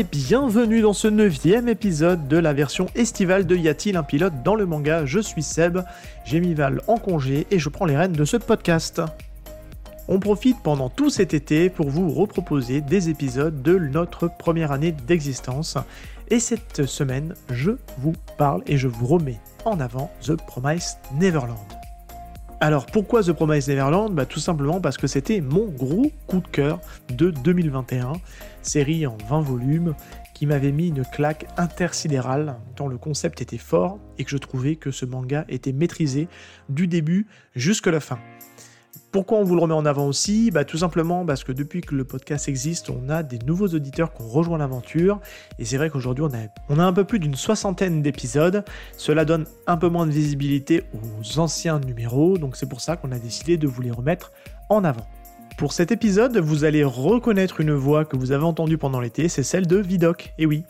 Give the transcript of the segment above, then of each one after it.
Bienvenue dans ce neuvième épisode de la version estivale de Y un pilote dans le manga Je suis Seb, j'ai mis Val en congé et je prends les rênes de ce podcast. On profite pendant tout cet été pour vous reproposer des épisodes de notre première année d'existence. Et cette semaine, je vous parle et je vous remets en avant The Promised Neverland. Alors pourquoi The Promised Neverland? Bah, Tout simplement parce que c'était mon gros coup de cœur de 2021, série en 20 volumes qui m'avait mis une claque intersidérale tant le concept était fort et que je trouvais que ce manga était maîtrisé du début jusqu'à la fin. Pourquoi on vous le remet en avant aussi? Bah, Tout simplement parce que depuis que le podcast existe, on a des nouveaux auditeurs qui ont rejoint l'aventure. Et c'est vrai qu'aujourd'hui, on a, on a un peu plus d'une soixantaine d'épisodes. Cela donne un peu moins de visibilité aux anciens numéros. Donc c'est pour ça qu'on a décidé de vous les remettre en avant. Pour cet épisode, vous allez reconnaître une voix que vous avez entendue pendant l'été, c'est celle de Vidoc. Et oui,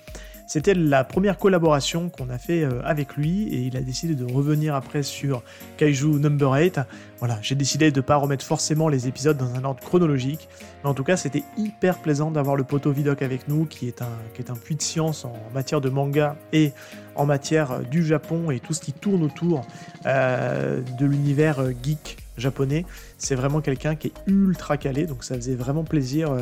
c'était la première collaboration qu'on a fait euh, avec lui et il a décidé de revenir après sur Kaiju Number 8. Voilà, j'ai décidé de ne pas remettre forcément les épisodes dans un ordre chronologique, mais en tout cas c'était hyper plaisant d'avoir le poteau Vidoc avec nous qui est, un, puits de science en matière de manga et en matière du Japon et tout ce qui tourne autour euh, de l'univers euh, geek japonais. C'est vraiment quelqu'un qui est ultra calé, donc ça faisait vraiment plaisir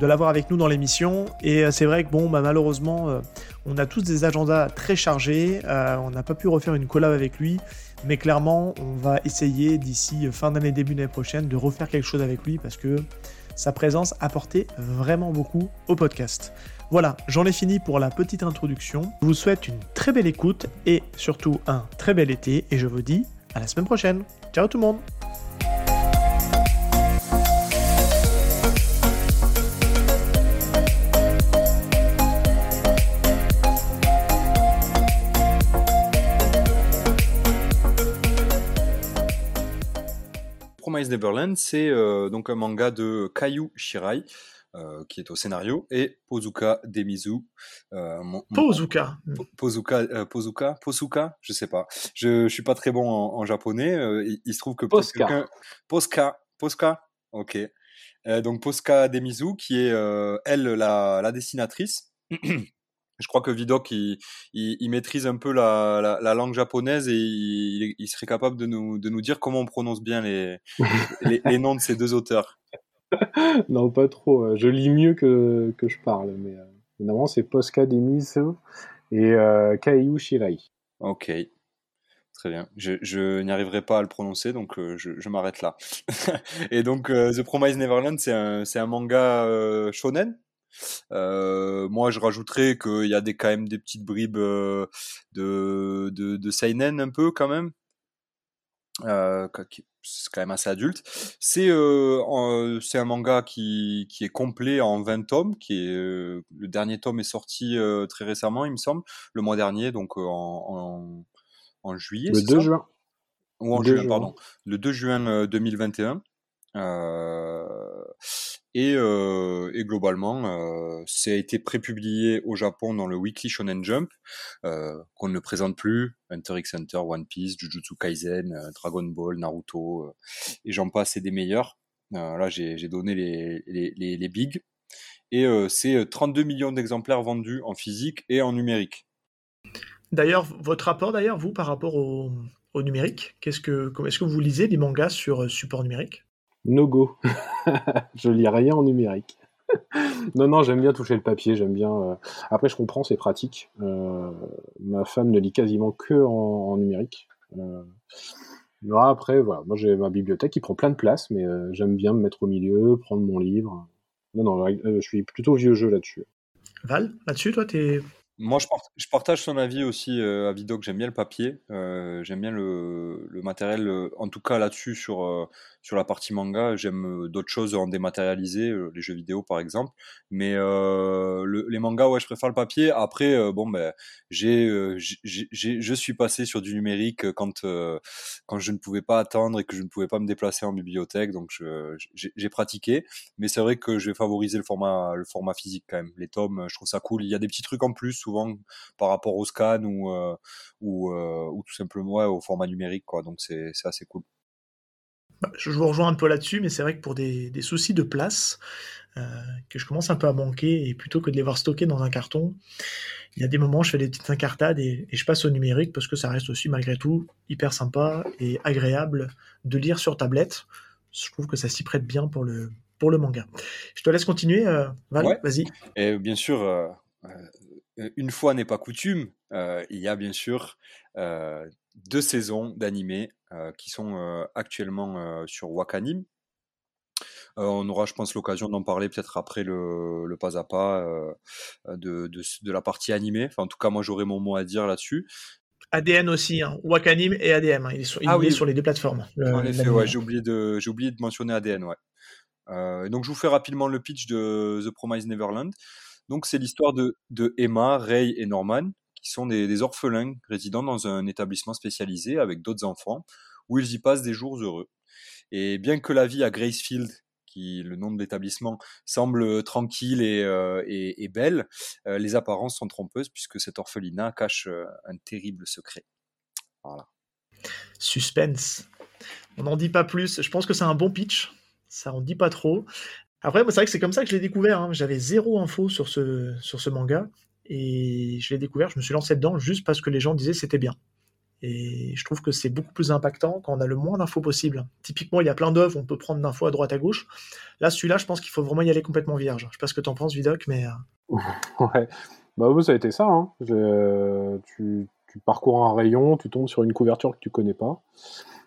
de l'avoir avec nous dans l'émission. Et euh, c'est vrai que bon, bah, malheureusement, euh, on a tous des agendas très chargés. Euh, on n'a pas pu refaire une collab avec lui. Mais clairement, on va essayer d'ici fin d'année, début d'année prochaine, de refaire quelque chose avec lui parce que sa présence apportait vraiment beaucoup au podcast. Voilà, j'en ai fini pour la petite introduction. Je vous souhaite une très belle écoute et surtout un très bel été. Et je vous dis à la semaine prochaine. Ciao tout le monde. Promise Neverland, c'est euh, donc un manga de Kayu Shirai, euh, qui est au scénario, et Pozuka Demizu. Euh, Pozuka. Pozuka, Pozuka, Posuka, je sais pas. Je, je suis pas très bon en, japonais. Il, se trouve que Posca. Posca, Posca, ok. donc Posca Demizu, qui est elle la, la dessinatrice. je crois que Vidok il, il, maîtrise un peu la, la, langue japonaise et il, il, serait capable de nous, de nous dire comment on prononce bien les, les, noms de ces deux auteurs. non, pas trop. Je lis mieux que, que je parle, mais euh, normalement c'est Posca Demizu et euh, Shirai. Ok. Très bien. Je, n'y arriverai pas à le prononcer, donc euh, je, m'arrête là. et donc, euh, The Promised Neverland, c'est un, un manga shonen, moi, je rajouterais qu'il y a des, quand même des petites bribes de, de, de seinen un peu quand même. Euh, c'est quand même assez adulte. C'est euh, c'est un manga qui, qui est complet en 20 tomes. Qui est, le dernier tome est sorti très récemment, il me semble, le mois dernier, donc en, en, en juillet. Le 2 juin. Ou en juin, pardon. Le 2 juin 2021. Euh, et, euh, et, globalement, euh, ça a été prépublié au Japon dans le Weekly Shonen Jump, euh, qu'on ne présente plus, Hunter x Hunter, One Piece, Jujutsu Kaisen, Dragon Ball, Naruto, et j'en passe, et des meilleurs. là, j'ai donné les, les, les, les bigs. Et c'est 32 millions d'exemplaires vendus en physique et en numérique. D'ailleurs, votre rapport, d'ailleurs, vous, par rapport au, au numérique, qu'est-ce que, est-ce que vous lisez des mangas sur support numérique? No go. je lis rien en numérique. non, non, j'aime bien toucher le papier, j'aime bien. Euh, après, je comprends, c'est pratique. Euh, ma femme ne lit quasiment que en, numérique. Euh... après, voilà, moi j'ai ma bibliothèque qui prend plein de place, mais j'aime bien me mettre au milieu, prendre mon livre. Non, non, je suis plutôt vieux jeu là-dessus. Val, là-dessus, toi, t'es moi, je, partage son avis aussi euh, à Vidoc. J'aime bien le papier, euh, j'aime bien le, matériel, euh, en tout cas là-dessus sur, sur la partie manga. J'aime d'autres choses en dématérialisé, les jeux vidéo par exemple. Mais les mangas, ouais, je préfère le papier. Après, bon, ben, j'ai, je suis passé sur du numérique quand, quand je ne pouvais pas attendre et que je ne pouvais pas me déplacer en bibliothèque. Donc, j'ai pratiqué. Mais c'est vrai que je vais favoriser le format, le format physique quand même. Les tomes, je trouve ça cool. Il y a des petits trucs en plus souvent par rapport au scan ou, euh, ou, euh, ou tout simplement au format numérique. Quoi. Donc c'est assez cool. Bah, je vous rejoins un peu là-dessus, mais c'est vrai que pour des, soucis de place, euh, que je commence un peu à manquer, et plutôt que de les voir stockés dans un carton, il y a des moments, je fais des petites incartades et, je passe au numérique parce que ça reste aussi malgré tout hyper sympa et agréable de lire sur tablette. Je trouve que ça s'y prête bien pour le, pour le manga. Je te laisse continuer, euh, Val, vas-y. Et bien sûr, euh, une fois n'est pas coutume, il y a bien sûr deux saisons d'animés qui sont actuellement sur Wakanim, euh, on aura, je pense, l'occasion d'en parler peut-être après le, pas à pas euh, de, de, la partie animée. Enfin, en tout cas, moi, j'aurai mon mot à dire là-dessus. ADN aussi, hein. Wakanim et ADM, hein. il est, sur, ah sur les deux plateformes. en effet, ouais, j'ai oublié, de, oublié de mentionner ADN. Ouais. Euh, donc, je vous fais rapidement le pitch de The Promise Neverland. Donc, c'est l'histoire de, Emma, Ray et Norman, qui sont des, orphelins résidant dans un établissement spécialisé avec d'autres enfants, où ils y passent des jours heureux. Et bien que la vie à Gracefield qui, le nom de l'établissement, semble tranquille et, euh, belle, euh, les apparences sont trompeuses puisque cet orphelinat cache euh, un terrible secret. Voilà. Suspense. On n'en dit pas plus. Je pense que c'est un bon pitch. Ça en dit pas trop. Après, c'est vrai que c'est comme ça que je l'ai découvert. Hein. J'avais zéro info sur ce, sur ce manga. Et je l'ai découvert, je me suis lancé dedans juste parce que les gens disaient c'était bien. Et je trouve que c'est beaucoup plus impactant quand on a le moins d'infos possible. Typiquement, il y a plein d'œuvres, on peut prendre d'infos à droite à gauche. Là, celui-là, je pense qu'il faut vraiment y aller complètement vierge. Je sais pas ce que tu en penses, Vidoc, mais. Euh, ouais. Bah, vous, ça a été ça. Hein. Tu, parcours un rayon, tu tombes sur une couverture que tu connais pas.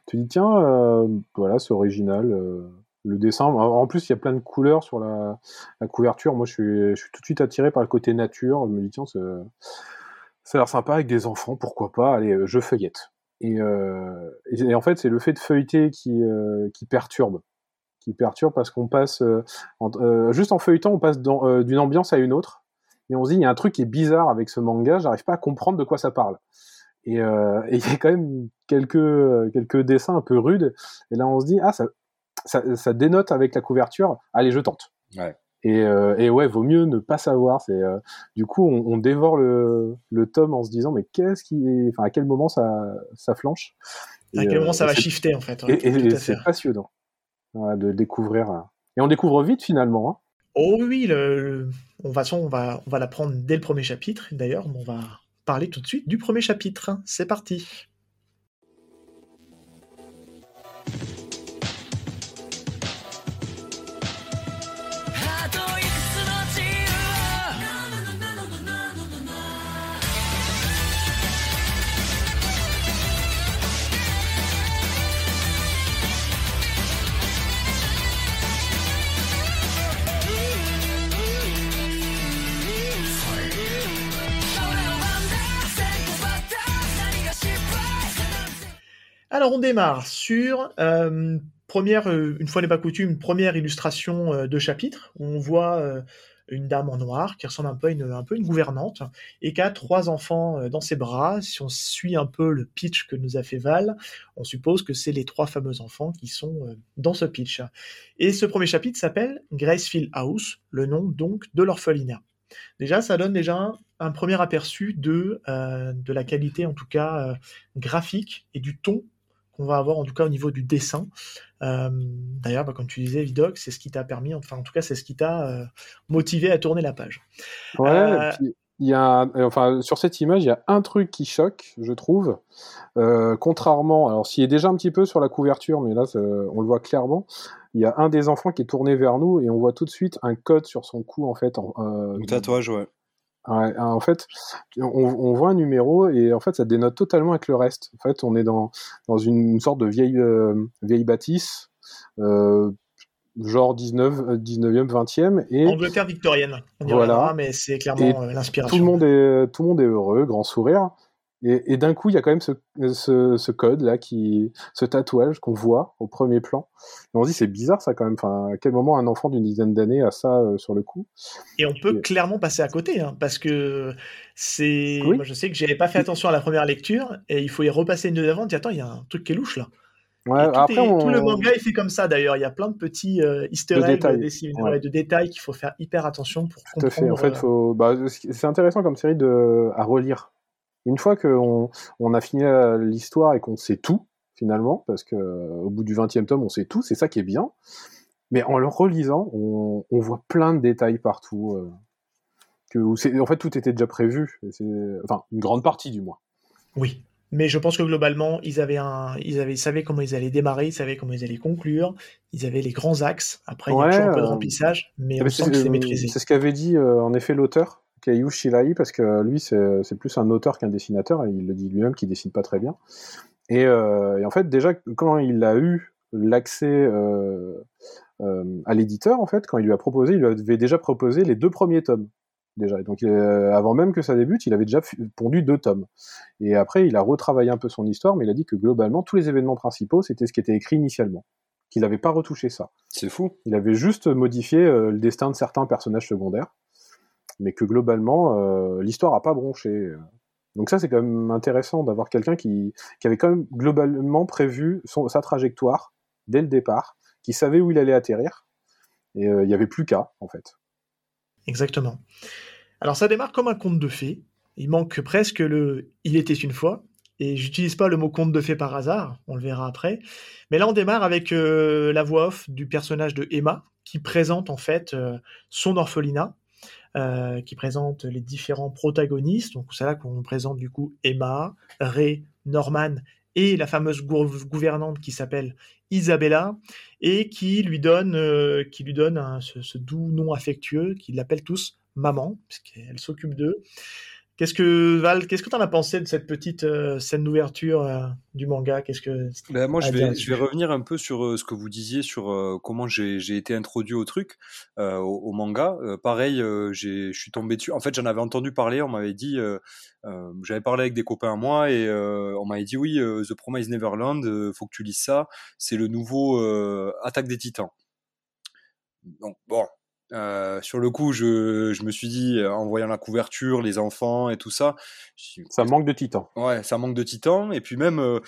Tu dis, tiens, euh, voilà, c'est original. Euh, le dessin, en plus, il y a plein de couleurs sur la, couverture. Moi, je suis, tout de suite attiré par le côté nature. Je me dis, tiens, ça a l'air sympa avec des enfants, pourquoi pas, allez, euh, je feuillette. Et, euh, et, en fait, c'est le fait de feuilleter qui, euh, perturbe. Qui perturbe parce qu'on passe, juste en feuilletant, on passe d'une ambiance à une autre. Et on se dit, il y a un truc qui est bizarre avec ce manga, j'arrive pas à comprendre de quoi ça parle. Et il y a quand même quelques dessins un peu rudes. Et là, on se dit, ah, ça, ça, ça dénote avec la couverture, allez, je tente. Ouais. Et, euh, et, ouais, vaut mieux ne pas savoir. C'est euh, du coup, on, on dévore le, le, tome en se disant, mais qu'est-ce qui, est... enfin, à quel moment ça, ça flanche? À quel moment ça va shifter en fait. et, c'est passionnant de découvrir. Et on découvre vite finalement. Hein. Oh oui, le, on va, on va, on va l'apprendre dès le premier chapitre. D'ailleurs, on va parler tout de suite du premier chapitre. C'est parti. 'Alors on démarre sur euh, première, euh, une fois n'est pas coutume, première illustration euh, de chapitre où on voit une dame en noir qui ressemble un peu à une, un peu une gouvernante et qui a trois enfants dans ses bras. Si on suit un peu le pitch que nous a fait Val, on suppose que c'est les trois fameux enfants qui sont dans ce pitch. Et ce premier chapitre s'appelle Gracefield House, le nom donc de l'orphelinat. Déjà, ça donne déjà un, premier aperçu de, de la qualité, en tout cas graphique, et du ton qu'on va avoir en tout cas au niveau du dessin. Euh, d'ailleurs, bah, comme tu disais, Vidoc, c'est ce qui t'a permis, enfin en tout cas, c'est ce qui t'a euh, motivé à tourner la page. Ouais. Euh, il y a, enfin, sur cette image, il y a un truc qui choque, je trouve. contrairement, alors s'il est déjà un petit peu sur la couverture, mais là, on le voit clairement. Il y a un des enfants qui est tourné vers nous et on voit tout de suite un code sur son cou, en fait. En, un tatouage, ouais. Ouais, en fait, on, on, voit un numéro et en fait, ça dénote totalement avec le reste. En fait, on est dans, dans une sorte de vieille, euh, vieille bâtisse, euh, genre 19, 19e, 20e. Et, Angleterre victorienne, on voilà. mais c'est clairement euh, l'inspiration. Tout le, monde est, tout le monde est heureux, grand sourire. Et, d'un coup, il y a quand même ce, ce, code là, qui, ce tatouage qu'on voit au premier plan. Et on se dit c'est bizarre ça quand même. Enfin, à quel moment un enfant d'une dizaine d'années a ça euh, sur le coup? Et on peut clairement passer à côté, hein, parce que c'est. Moi, je sais que j'avais pas fait attention à la première lecture, et il faut y repasser une deuxième avant. Attends, il y a un truc qui est louche là. Ouais, après, tout le manga est fait comme ça d'ailleurs. Il y a plein de petits euh, easter eggs, de, de détails qu'il faut faire hyper attention pour tout comprendre. À fait. En fait, euh, faut... bah, c'est intéressant comme série de... à relire une fois qu'on on a fini l'histoire et qu'on sait tout, finalement, parce que au bout du 20e tome, on sait tout, c'est ça qui est bien. Mais en le relisant, on, voit plein de détails partout. que, en fait, tout était déjà prévu. Enfin, une grande partie du moins. Oui, mais je pense que globalement, ils avaient un, ils avaient, savaient comment ils allaient démarrer, ils savaient comment ils allaient conclure, ils avaient les grands axes. Après, il y a toujours un peu de remplissage, mais on sent que c'est maîtrisé. C'est ce qu'avait dit en effet l'auteur, Kayu Shirai, parce que lui, c'est plus un auteur qu'un dessinateur, et il le dit lui-même qu'il dessine pas très bien. Et, en fait, déjà, quand il a eu l'accès à l'éditeur, en fait, quand il lui a proposé, il lui avait déjà proposé les deux premiers tomes déjà. Donc euh, avant même que ça débute, il avait déjà pondu deux tomes. Et après, il a retravaillé un peu son histoire, mais il a dit que globalement, tous les événements principaux, c'était ce qui était écrit initialement. Qu'il n'avait pas retouché ça. C'est fou. Il avait juste modifié euh, le destin de certains personnages secondaires, mais que globalement, euh, l'histoire a pas bronché. Donc ça, c'est quand même intéressant d'avoir quelqu'un qui, qui, avait quand même globalement prévu sa trajectoire dès le départ, qui savait où il allait atterrir, et il n'y avait plus qu'à, en fait. Exactement. Alors ça démarre comme un conte de fées. Il manque presque le Il était une fois. Et j'utilise pas le mot conte de fées par hasard, on le verra après. Mais là, on démarre avec euh, la voix off du personnage de Emma, qui présente en fait euh, son orphelinat, euh, qui présente les différents protagonistes. Donc c'est là qu'on présente du coup Emma, Ray, Norman et la fameuse gouvernante qui s'appelle Isabella et qui lui donne, euh, qui lui donne ce, doux nom affectueux qu'ils l'appellent tous maman, puisqu'elle s'occupe d'eux. Qu'est-ce que Val, qu'est-ce que tu en as pensé de cette petite euh, scène d'ouverture euh, du manga? Qu'est-ce que ben, moi je vais, je vais revenir un peu sur ce que vous disiez sur comment j'ai été introduit au truc, au, manga. pareil, je suis tombé dessus. En fait, j'en avais entendu parler. On m'avait dit, j'avais parlé avec des copains à moi et on m'avait dit oui, The Promise Neverland, faut que tu lises ça. C'est le nouveau Attaque des Titans. Donc bon, euh, sur le coup, je, je, me suis dit, euh, en voyant la couverture, les enfants et tout ça, ça manque de titan. Ouais, ça manque de titan. Et puis même, euh,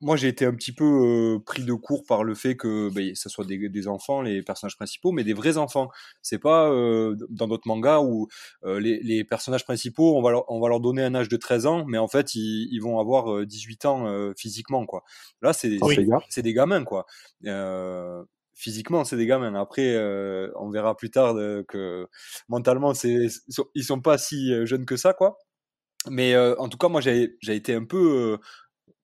moi, j'ai été un petit peu pris de court par le fait que bah, ça soit des, des, enfants, les personnages principaux, mais des vrais enfants. C'est pas dans d'autres mangas où les, les, personnages principaux, on va, leur, on va leur donner un âge de 13 ans, mais en fait, ils, ils vont avoir 18 ans physiquement, quoi. Là, c'est c'est des gamins, quoi. Euh, physiquement c'est des gamins. Après euh, on verra plus tard euh, que mentalement c'est ils sont pas si euh, jeunes que ça quoi. Mais en tout cas moi j'ai été un peu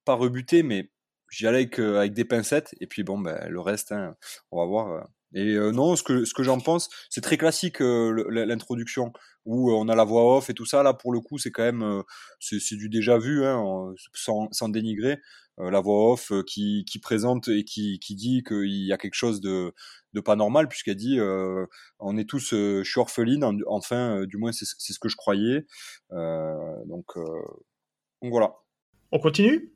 pas rebuté mais j'y allais avec, avec des pincettes. Et puis bon ben le reste hein, on va voir et non ce que ce que j'en pense c'est très classique l'introduction où on a la voix off et tout ça. Là pour le coup c'est quand même c'est du déjà vu hein, sans, sans dénigrer. Euh, la voix off euh, qui, qui, présente et qui, qui dit qu'il y a quelque chose de, de pas normal puisqu'elle dit euh, on est tous je suis orpheline enfin du moins c'est ce que je croyais. Donc, donc voilà. On continue?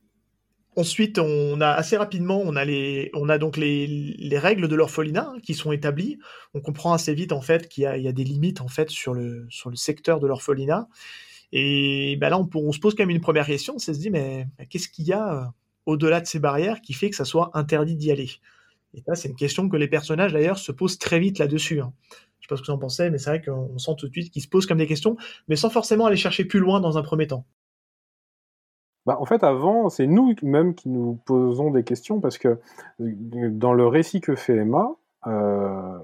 Ensuite, on a assez rapidement, on a les, on a donc les, les règles de l'orphelinat hein, qui sont établies. On comprend assez vite en fait qu'il y, a, des limites en fait sur le sur le secteur de l'orphelinat. Et ben là, on, se pose quand même une première question. On se dit mais qu'est-ce qu'il y a au-delà de ces barrières qui fait que ça soit interdit d'y aller? Et ça, c'est une question que les personnages d'ailleurs se posent très vite là-dessus. Hein. Je sais pas ce que vous en pensez, mais c'est vrai qu'on sent tout de suite qu'ils se posent comme des questions, mais sans forcément aller chercher plus loin dans un premier temps. Bah, en fait, avant, c'est nous même qui nous posons des questions parce que dans le récit que fait Emma, euh,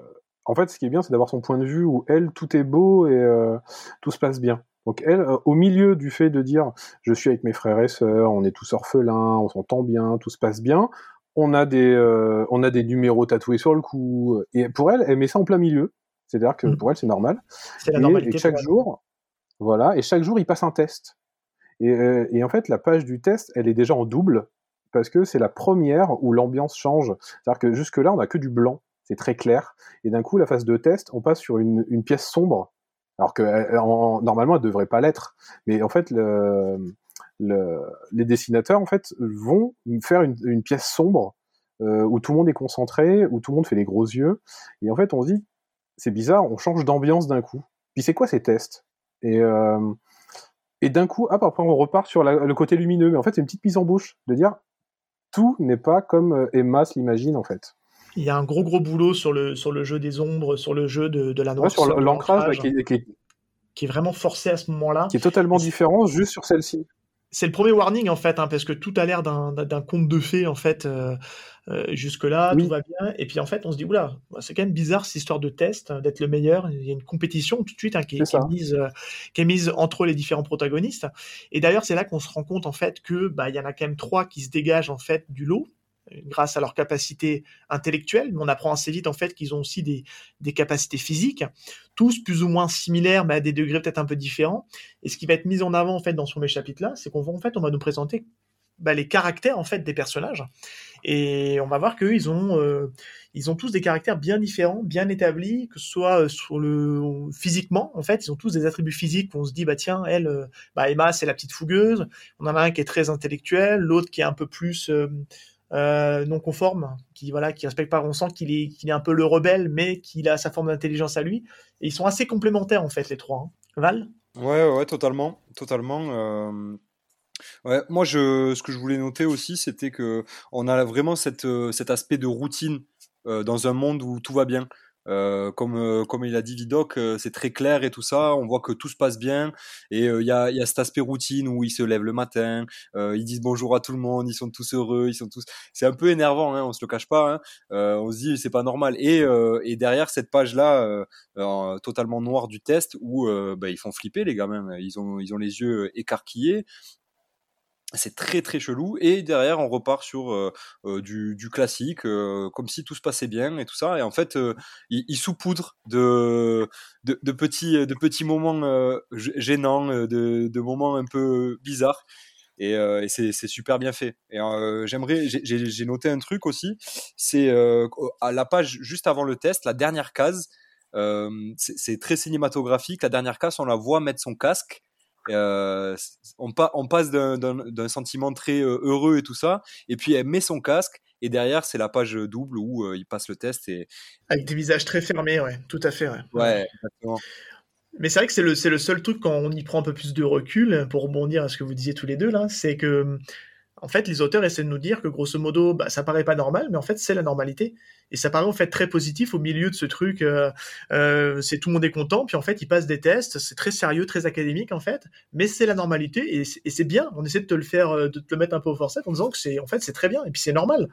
en fait, ce qui est bien, c'est d'avoir son point de vue où elle, tout est beau et euh, tout se passe bien. Donc elle, euh, au milieu du fait de dire je suis avec mes frères et sœurs, on est tous orphelins, on s'entend bien, tout se passe bien, on a des euh, on a des numéros tatoués sur le cou et pour elle, elle met ça en plein milieu. C'est-à-dire que mmh. pour elle c'est normal. C'est la normalité. Et, chaque jour, voilà, et chaque jour il passe un test. Et, euh, et en fait la page du test, elle est déjà en double parce que c'est la première où l'ambiance change. C'est-à-dire que jusque là on a que du blanc, c'est très clair, et d'un coup la phase de test, on passe sur une, pièce sombre alors que normalement elle devrait pas l'être. Mais en fait, le, les dessinateurs en fait vont faire une, pièce sombre euh, où tout le monde est concentré, où tout le monde fait les gros yeux, et en fait on se dit c'est bizarre, on change d'ambiance d'un coup. Puis c'est quoi ces tests? Euh, et d'un coup, hop, après on repart sur le côté lumineux. Mais en fait, c'est une petite mise en bouche de dire tout n'est pas comme euh, Emma l'imagine en fait il y a un gros gros boulot sur le, sur le jeu des ombres, sur le jeu de, de la noire. sur l'ancrage qui, qui, est vraiment forcé à ce moment-là. Qui est totalement différent juste sur celle-ci. C'est le premier warning en fait, hein, parce que tout a l'air d'un conte de fées en fait. Euh, euh, jusque-là, tout va bien. Et puis en fait, on se dit, oula, c'est quand même bizarre cette histoire de test, hein, d'être le meilleur. Il y a une compétition tout de suite hein, qui, est, mise, euh, qui, est, mise, entre les différents protagonistes. Et d'ailleurs, c'est là qu'on se rend compte en fait que bah, il y en a quand même trois qui se dégagent en fait du lot grâce à leur capacité intellectuelle, mais on apprend assez vite en fait qu'ils ont aussi des, capacités physiques, tous plus ou moins similaires, mais à des degrés peut-être un peu différents. Et ce qui va être mis en avant en fait dans ce premier chapitre-là, c'est qu'on va fait on va nous présenter bah, les caractères en fait des personnages, et on va voir qu'eux ils ont euh, ils ont tous des caractères bien différents, bien établis, que ce soit euh, sur le physiquement en fait, ils ont tous des attributs physiques. On se dit bah tiens elle, euh, bah Emma c'est la petite fougueuse, on en a un qui est très intellectuel, l'autre qui est un peu plus non conforme, qui voilà, qui respecte pas. On sent qu'il est, qu'il est un peu le rebelle, mais qu'il a sa forme d'intelligence à lui. Et ils sont assez complémentaires en fait les trois. Hein. Val? Ouais, ouais, totalement, totalement. Euh, ouais, moi, je, ce que je voulais noter aussi, c'était que on a vraiment cette, euh, cet aspect de routine dans un monde où tout va bien. Euh, comme, euh, comme il a dit Vidoc, euh, c'est très clair et tout ça. On voit que tout se passe bien. Et il y, a, y a cet aspect routine où ils se lèvent le matin, ils disent bonjour à tout le monde, ils sont tous heureux, ils sont tous. C'est un peu énervant, hein, on se le cache pas. Hein. on se dit c'est pas normal. Et, et derrière cette page là, totalement noire du test, où bah, ils font flipper les gamins. Ils ont, ils ont les yeux écarquillés c'est très très chelou et derrière on repart sur euh, euh, du, classique euh, comme si tout se passait bien et tout ça. Et en fait il, il saupoudre de, de, de, petits de petits moments gênants de, de, moments un peu bizarres. Et, et c'est super bien fait. Et j'aimerais j'ai noté un truc aussi c'est à la page juste avant le test la dernière case c'est très cinématographique. La dernière case on la voit mettre son casque euh, on, on, passe d'un sentiment très euh, heureux et tout ça, et puis elle met son casque, et derrière c'est la page double où euh, il passe le test. Et... Avec des visages très fermés, ouais, tout à fait. Ouais, ouais exactement. Mais c'est vrai que c'est le, le seul truc quand on y prend un peu plus de recul, pour rebondir à ce que vous disiez tous les deux là, c'est que en fait, les auteurs essaient de nous dire que grosso modo, bah, ça paraît pas normal, mais en fait, c'est la normalité. Et ça paraît en fait très positif au milieu de ce truc. Euh, euh, c'est tout le monde est content, puis en fait, ils passent des tests. C'est très sérieux, très académique en fait, mais c'est la normalité et c'est bien. On essaie de te le faire, euh, de te le mettre un peu au forceps en disant que c'est en fait c'est très bien et puis c'est normal.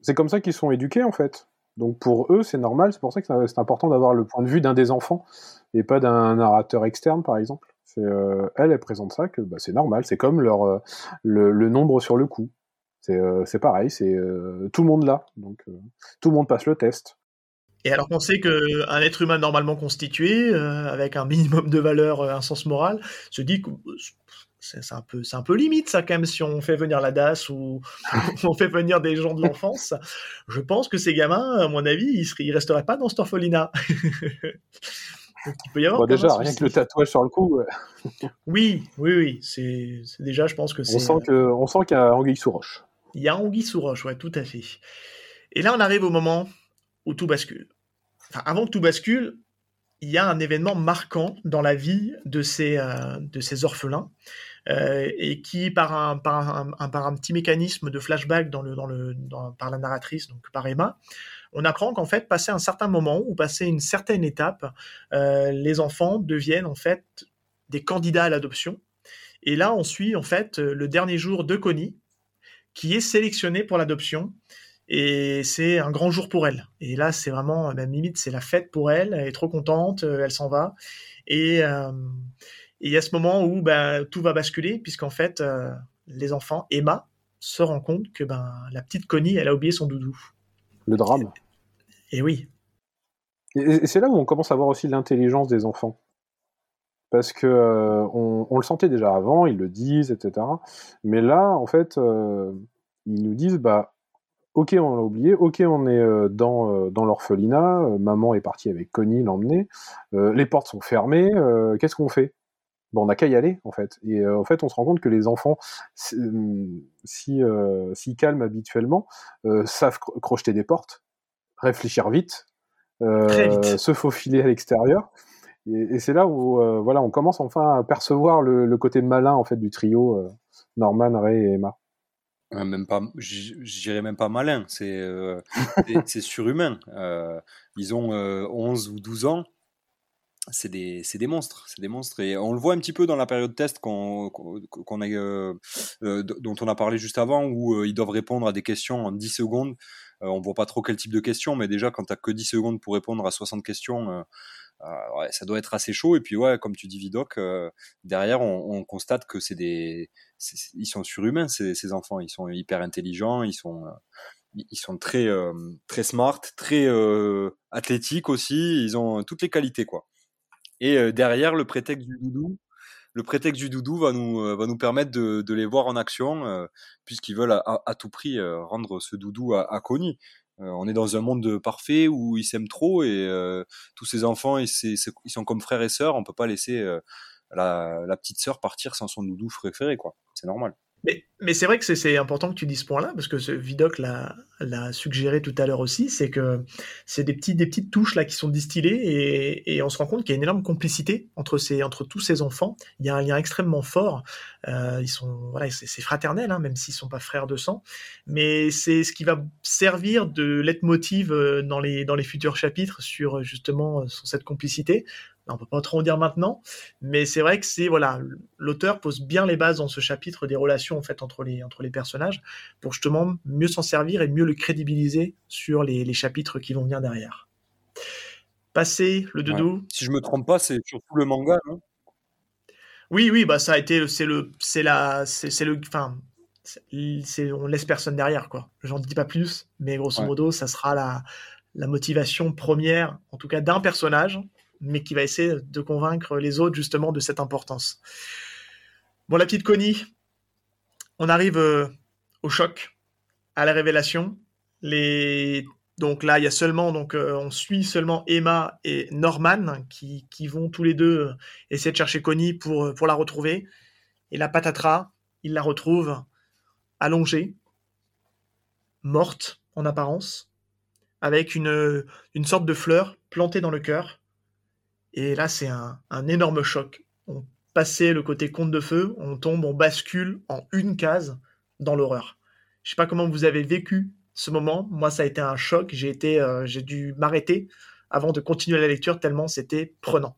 C'est comme ça qu'ils sont éduqués en fait. Donc pour eux, c'est normal. C'est pour ça que c'est important d'avoir le point de vue d'un des enfants et pas d'un narrateur externe, par exemple. Euh, elle, elle présente ça que bah, c'est normal, c'est comme leur, euh, le, nombre sur le coup. C'est euh, pareil, c'est tout le monde là, donc tout le monde passe le test. Et alors qu'on sait qu'un être humain normalement constitué, avec un minimum de valeur, un sens moral, se dit que c'est un peu un peu limite ça quand même si on fait venir la DAS ou on fait venir des gens de l'enfance je pense que ces gamins à mon avis ils, ils resteraient pas dans cette orphelinat il peut y avoir. déjà, rien que le tatouage sur le cou. oui, oui, oui. C'est déjà, je pense que c'est. On sent que, on sent qu'il y a anguille sous roche. Il y a anguille sous roche, ouais, tout à fait. Et là, on arrive au moment où tout bascule. Enfin, avant que tout bascule, il y a un événement marquant dans la vie de ces, euh, de ces orphelins. Euh, et qui, par un, par, un, par un, petit mécanisme de flashback dans le, dans le, par la narratrice, donc par Emma, on apprend qu'en fait, passer un certain moment ou passer une certaine étape, euh, les enfants deviennent en fait des candidats à l'adoption. Et là, on suit en fait le dernier jour de Connie, qui est sélectionnée pour l'adoption. Et c'est un grand jour pour elle. Et là, c'est vraiment, même limite, c'est la fête pour elle. Elle est trop contente, euh, elle s'en va. Et euh, il y a ce moment où ben, tout va basculer, puisqu'en fait, les enfants, Emma, se rend compte que ben, la petite Connie, elle a oublié son doudou. Le drame. Et oui. Et, c'est là où on commence à voir aussi l'intelligence des enfants. Parce que euh, on, le sentait déjà avant, ils le disent, etc. Mais là, en fait, euh, ils nous disent, bah, ok, on l'a oublié, ok, on est euh, dans, l'orphelinat, maman est partie avec Connie l'emmener, les portes sont fermées, qu'est-ce qu'on fait? Bon, on n'a qu'à y aller, en fait. Et en fait, on se rend compte que les enfants, si, calment habituellement, savent crocheter des portes, réfléchir vite, euh, se faufiler à l'extérieur. Et, c'est là où euh, voilà, on commence enfin à percevoir le, côté malin en fait du trio euh, Norman, Ray et Emma. même pas, j'irais même pas malin, c'est c'est surhumain. ils ont 11 ou 12 ans c'est des, des, monstres, c'est des monstres. Et on le voit un petit peu dans la période test qu'on, a, euh, euh, dont on a parlé juste avant, où euh, ils doivent répondre à des questions en 10 secondes. On voit pas trop quel type de questions, mais déjà, quand tu que 10 secondes pour répondre à 60 questions, ouais, ça doit être assez chaud. Et puis, ouais, comme tu dis, Vidoc, derrière, on, constate que c'est des, ils sont surhumains, ces, ces, enfants. Ils sont hyper intelligents, ils sont, ils sont très, très smart, très athlétiques aussi. Ils ont toutes les qualités, quoi. Et derrière, le prétexte du doudou, le prétexte du doudou va nous, va nous permettre de, de les voir en action, puisqu'ils veulent à, tout prix rendre ce doudou à, à Connie. on est dans un monde parfait où ils s'aiment trop et tous ces enfants, ils, ils, sont comme frères et sœurs. On peut pas laisser la, la, petite sœur partir sans son doudou préféré, quoi. C'est normal. Mais, c'est vrai que c'est important que tu dises ce point-là, parce que ce Vidoc l'a suggéré tout à l'heure aussi, c'est que c'est des, des petites touches là qui sont distillées et, on se rend compte qu'il y a une énorme complicité entre, ces, entre tous ces enfants. Il y a un lien extrêmement fort. Euh, ils sont, voilà, c'est fraternel, hein, même s'ils sont pas frères de sang. Mais c'est ce qui va servir de leitmotiv euh, dans les, dans les futurs chapitres sur justement sur cette complicité on peut pas trop en dire maintenant, mais c'est vrai que c'est voilà, l'auteur pose bien les bases dans ce chapitre des relations en fait entre les entre les personnages pour justement mieux s'en servir et mieux le crédibiliser sur les, chapitres qui vont venir derrière. Passer le doudou. Si je me trompe pas, c'est surtout le manga, Oui, oui, bah ça a été, c'est le, c'est la, c'est le, enfin, c'est, on laisse personne derrière quoi. J'en dis pas plus, mais grosso modo, ça sera la, la motivation première, en tout cas d'un personnage mais qui va essayer de convaincre les autres justement de cette importance. Bon, la petite Connie, on arrive euh, au choc, à la révélation. Donc là, il y a seulement, donc euh, on suit seulement Emma et Norman qui, vont tous les deux euh, essayer de chercher Connie pour, la retrouver. Et la patatras, il la retrouve allongée, morte en apparence, avec une sorte de fleur plantée dans le cœur. Et là, c'est un, énorme choc. On passait le côté conte de feu, on tombe, on bascule en une case dans l'horreur. Je sais pas comment vous avez vécu ce moment. Moi, ça a été un choc. J'ai été, euh, j'ai dû m'arrêter avant de continuer la lecture tellement c'était prenant.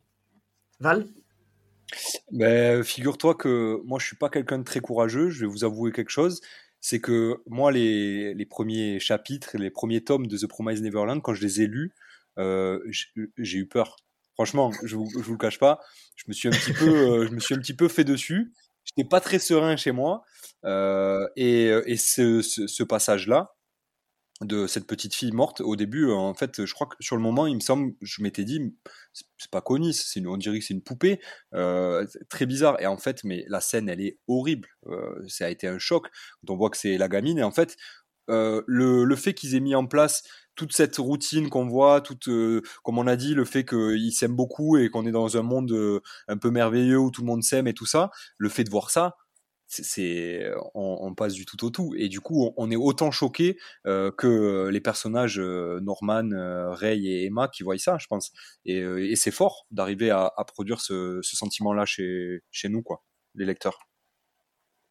Val? Ben, figure-toi que moi, je suis pas quelqu'un de très courageux. Je vais vous avouer quelque chose. C'est que moi, les, premiers chapitres, les premiers tomes de The Promised Neverland, quand je les ai lus, euh, j'ai eu peur. Franchement, je vous, vous le cache pas, je me suis un petit peu, euh, je me suis un petit peu fait dessus. J'étais pas très serein chez moi, euh, et, et ce, passage-là de cette petite fille morte au début, en fait, je crois que sur le moment, il me semble, je m'étais dit, c'est pas Connie, c'est on dirait que c'est une poupée, euh, très bizarre. Et en fait, mais la scène, elle est horrible. ça a été un choc. On voit que c'est la gamine, et en fait, le, le fait qu'ils aient mis en place toute cette routine qu'on voit, toute, euh, comme on a dit, le fait qu'ils s'aiment beaucoup et qu'on est dans un monde euh, un peu merveilleux où tout le monde s'aime et tout ça, le fait de voir ça, c'est on, passe du tout au tout et du coup on, est autant choqué euh, que les personnages Norman, Ray et Emma qui voient ça, je pense. Et, c'est fort d'arriver à, produire ce, ce sentiment-là chez, chez nous, quoi, les lecteurs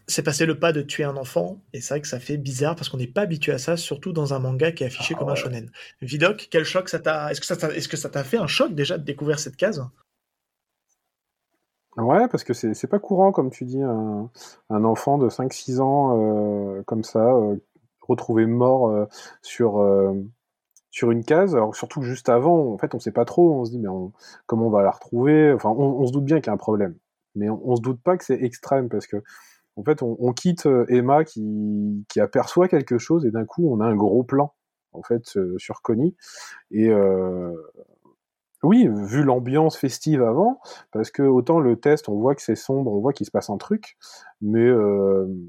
c'est passé le pas de tuer un enfant, et c'est vrai que ça fait bizarre parce qu'on n'est pas habitué à ça, surtout dans un manga qui est affiché ah comme un shonen. Vidoc, quel choc ça t'a. Est-ce que ça t'a fait un choc déjà de découvrir cette case? Ouais, parce que c'est pas courant, comme tu dis, un, enfant de 5-6 ans euh, comme ça, euh, retrouvé mort euh, sur, sur une case. Alors, surtout juste avant, en fait, on sait pas trop, on se dit, mais comment on va la retrouver? Enfin, on, se doute bien qu'il y a un problème. Mais on, on se doute pas que c'est extrême, parce que en fait, on, quitte euh, Emma qui, aperçoit quelque chose et d'un coup, on a un gros plan en fait euh, sur Connie. Et euh, oui, vu l'ambiance festive avant, parce que autant le test, on voit que c'est sombre, on voit qu'il se passe un truc, mais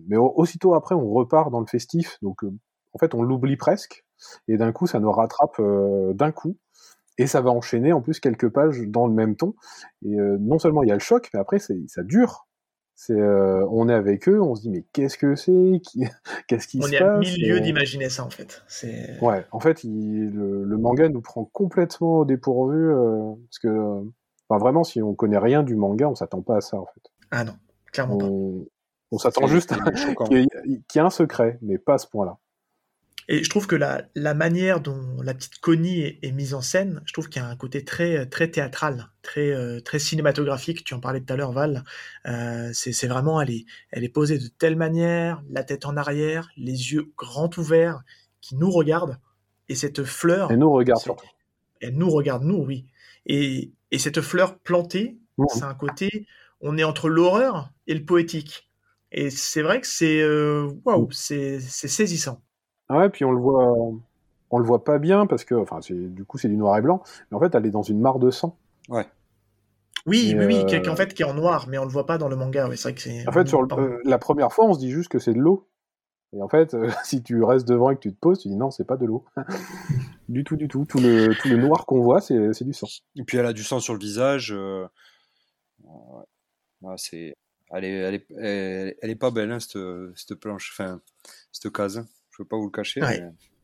mais aussitôt après, on repart dans le festif. Donc en fait, on l'oublie presque, et d'un coup, ça nous rattrape d'un coup. Et ça va enchaîner en plus quelques pages dans le même ton. Et non seulement il y a le choc, mais après ça dure c'est, euh, on est avec eux, on se dit mais qu'est-ce que c'est, qu'est-ce qui se passe On est à mille lieues d'imaginer ça en fait. C'est... Ouais, en fait, le, manga nous prend complètement au dépourvu euh, parce que, enfin vraiment, si on connaît rien du manga, on s'attend pas à ça en fait. Ah non, clairement pas. On s'attend juste qu'il y, ait un secret, mais pas à ce point-là. Et je trouve que la, la manière dont la petite Connie est, mise en scène, je trouve qu'il y a un côté très, très théâtral, très, euh, très cinématographique. Tu en parlais tout à l'heure, Val. Euh, c'est vraiment, elle est, elle est posée de telle manière, la tête en arrière, les yeux grands ouverts, qui nous regardent. Et cette fleur. Elle nous regarde surtout. Elle nous regarde, nous, oui. Et, et cette fleur plantée, mmh. c'est un côté, on est entre l'horreur et le poétique. Et c'est vrai que c'est euh, waouh, c'est saisissant. Ah ouais, puis on le voit, on le voit pas bien parce que, enfin, du coup, c'est du noir et blanc, mais en fait, elle est dans une mare de sang. Ouais. Oui, oui, oui, euh... en fait, qui est en noir, mais on le voit pas dans le manga. c'est vrai que c'est. En fait, sur euh, la première fois, on se dit juste que c'est de l'eau. Et en fait, euh, si tu restes devant et que tu te poses, tu dis non, c'est pas de l'eau. du tout, du tout. Tout le, tout le noir qu'on voit, c'est du sang. Et puis elle a du sang sur le visage. Euh, ouais. c'est. Elle est, elle, est, elle, est pas belle, hein, cette, cette planche, enfin, cette case. Je veux pas vous le cacher.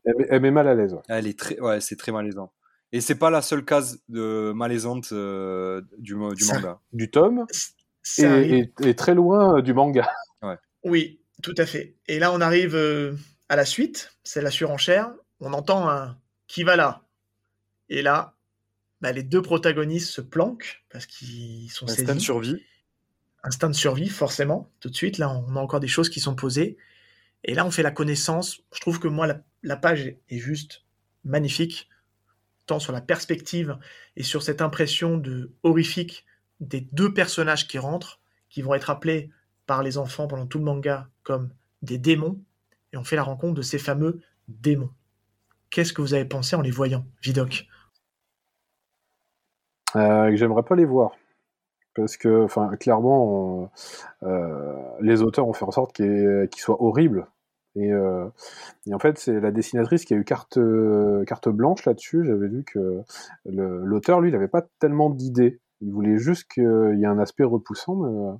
Elle, met mal à l'aise. Elle est très, ouais, c'est très malaisant. Et c'est pas la seule case de malaisante euh, du, du manga. Du tome. Et, très loin euh, du manga. Oui, tout à fait. Et là, on arrive euh, à la suite. C'est la surenchère. On entend un qui va là. Et là, bah, les deux protagonistes se planquent parce qu'ils sont saisis. Instinct de survie. Instinct de survie, forcément. Tout de suite, là, on a encore des choses qui sont posées. Et là, on fait la connaissance. Je trouve que moi, la, page est juste magnifique, tant sur la perspective et sur cette impression de horrifique des deux personnages qui rentrent, qui vont être appelés par les enfants pendant tout le manga comme des démons. Et on fait la rencontre de ces fameux démons. Qu'est-ce que vous avez pensé en les voyant, Vidoc euh, J'aimerais pas les voir parce que, enfin, clairement, euh, les auteurs ont fait en sorte qu'ils soient horribles euh, et, en fait, c'est la dessinatrice qui a eu carte, euh, blanche là-dessus. J'avais vu que l'auteur, lui, n'avait pas tellement d'idées. Il voulait juste qu'il y ait un aspect repoussant. Euh,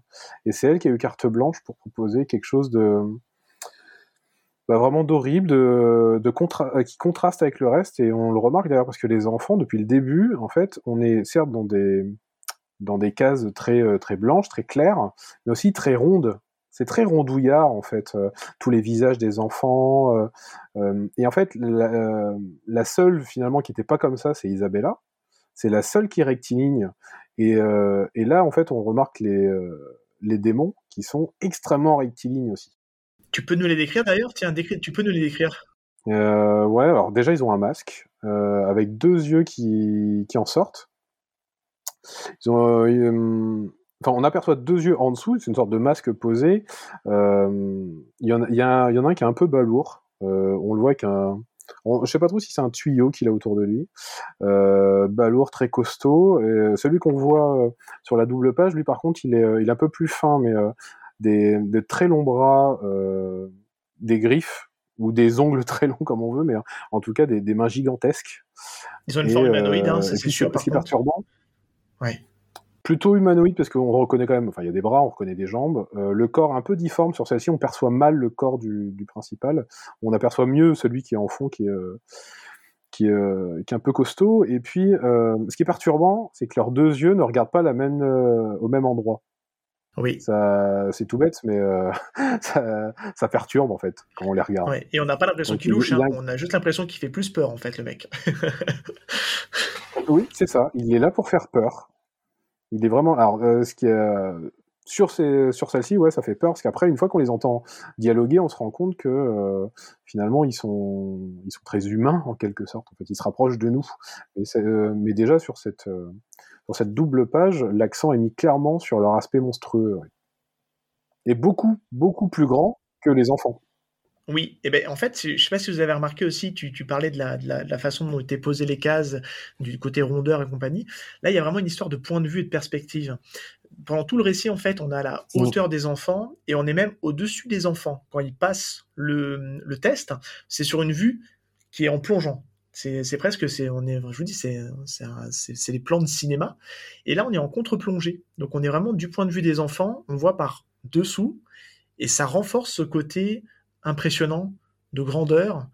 et c'est elle qui a eu carte blanche pour proposer quelque chose de bah, vraiment d'horrible, de, de qui contraste avec le reste. Et on le remarque d'ailleurs parce que les enfants, depuis le début, en fait, on est certes dans des dans des cases très très blanches, très claires, mais aussi très rondes c'est très rondouillard en fait, euh, tous les visages des enfants. Euh, euh, et en fait, la, seule finalement qui n'était pas comme ça, c'est Isabella. C'est la seule qui est rectiligne. Et, là, en fait, on remarque les, les démons qui sont extrêmement rectilignes aussi. Tu peux nous les décrire d'ailleurs? Tiens, tu peux nous les décrire Ouais, alors déjà, ils ont un masque avec deux yeux qui, qui en sortent. Ils ont, on aperçoit deux yeux en dessous, c'est une sorte de masque posé. Euh, il y, en, y, a, y en a un qui est un peu balourd. Euh, on le voit qu'un. Je sais pas trop si c'est un tuyau qu'il a autour de lui. Euh, balourd, très costaud. Et celui qu'on voit sur la double page, lui par contre, il est, il est un peu plus fin, mais des, de très longs bras, des griffes ou des ongles très longs comme on veut, mais en tout cas des, mains gigantesques. Ils ont une forme humanoïde, hein, c'est sûr. Ce qui est perturbant, ouais plutôt humanoïde parce qu'on reconnaît quand même, enfin il y a des bras, on reconnaît des jambes. Euh, le corps un peu difforme sur celle-ci, on perçoit mal le corps du, principal. On aperçoit mieux celui qui est en fond, qui est, euh, qui, euh, qui est un peu costaud. Et puis, ce qui est perturbant, c'est que leurs deux yeux ne regardent pas la même, au même endroit. Oui. Ça, c'est tout bête, mais ça, perturbe en fait quand on les regarde. Et on n'a pas l'impression qu'il louche, hein. on a juste l'impression qu'il fait plus peur en fait, le mec. oui, c'est ça. Il est là pour faire peur. Il est vraiment. Alors, euh, ce qui est. Euh, sur, sur celle-ci, ouais, ça fait peur, parce qu'après, une fois qu'on les entend dialoguer, on se rend compte que euh, finalement, ils sont, ils sont très humains, en quelque sorte. En fait, ils se rapprochent de nous. mais déjà, sur cette, sur cette double page, l'accent est mis clairement sur leur aspect monstrueux. Et beaucoup, beaucoup plus grand que les enfants. Oui, et ben en fait, je ne sais pas si vous avez remarqué aussi, tu, parlais de la, de, la, façon dont étaient posées les cases, du côté rondeur et compagnie. Là, il y a vraiment une histoire de point de vue et de perspective. Pendant tout le récit, en fait, on a la hauteur des enfants et on est même au-dessus des enfants. Quand ils passent le, le test, c'est sur une vue qui est en plongeant. C'est presque, c'est, on est, je vous dis, c'est les plans de cinéma. Et là, on est en contre-plongée. Donc, on est vraiment du point de vue des enfants. On voit par dessous et ça renforce ce côté impressionnant, de grandeur.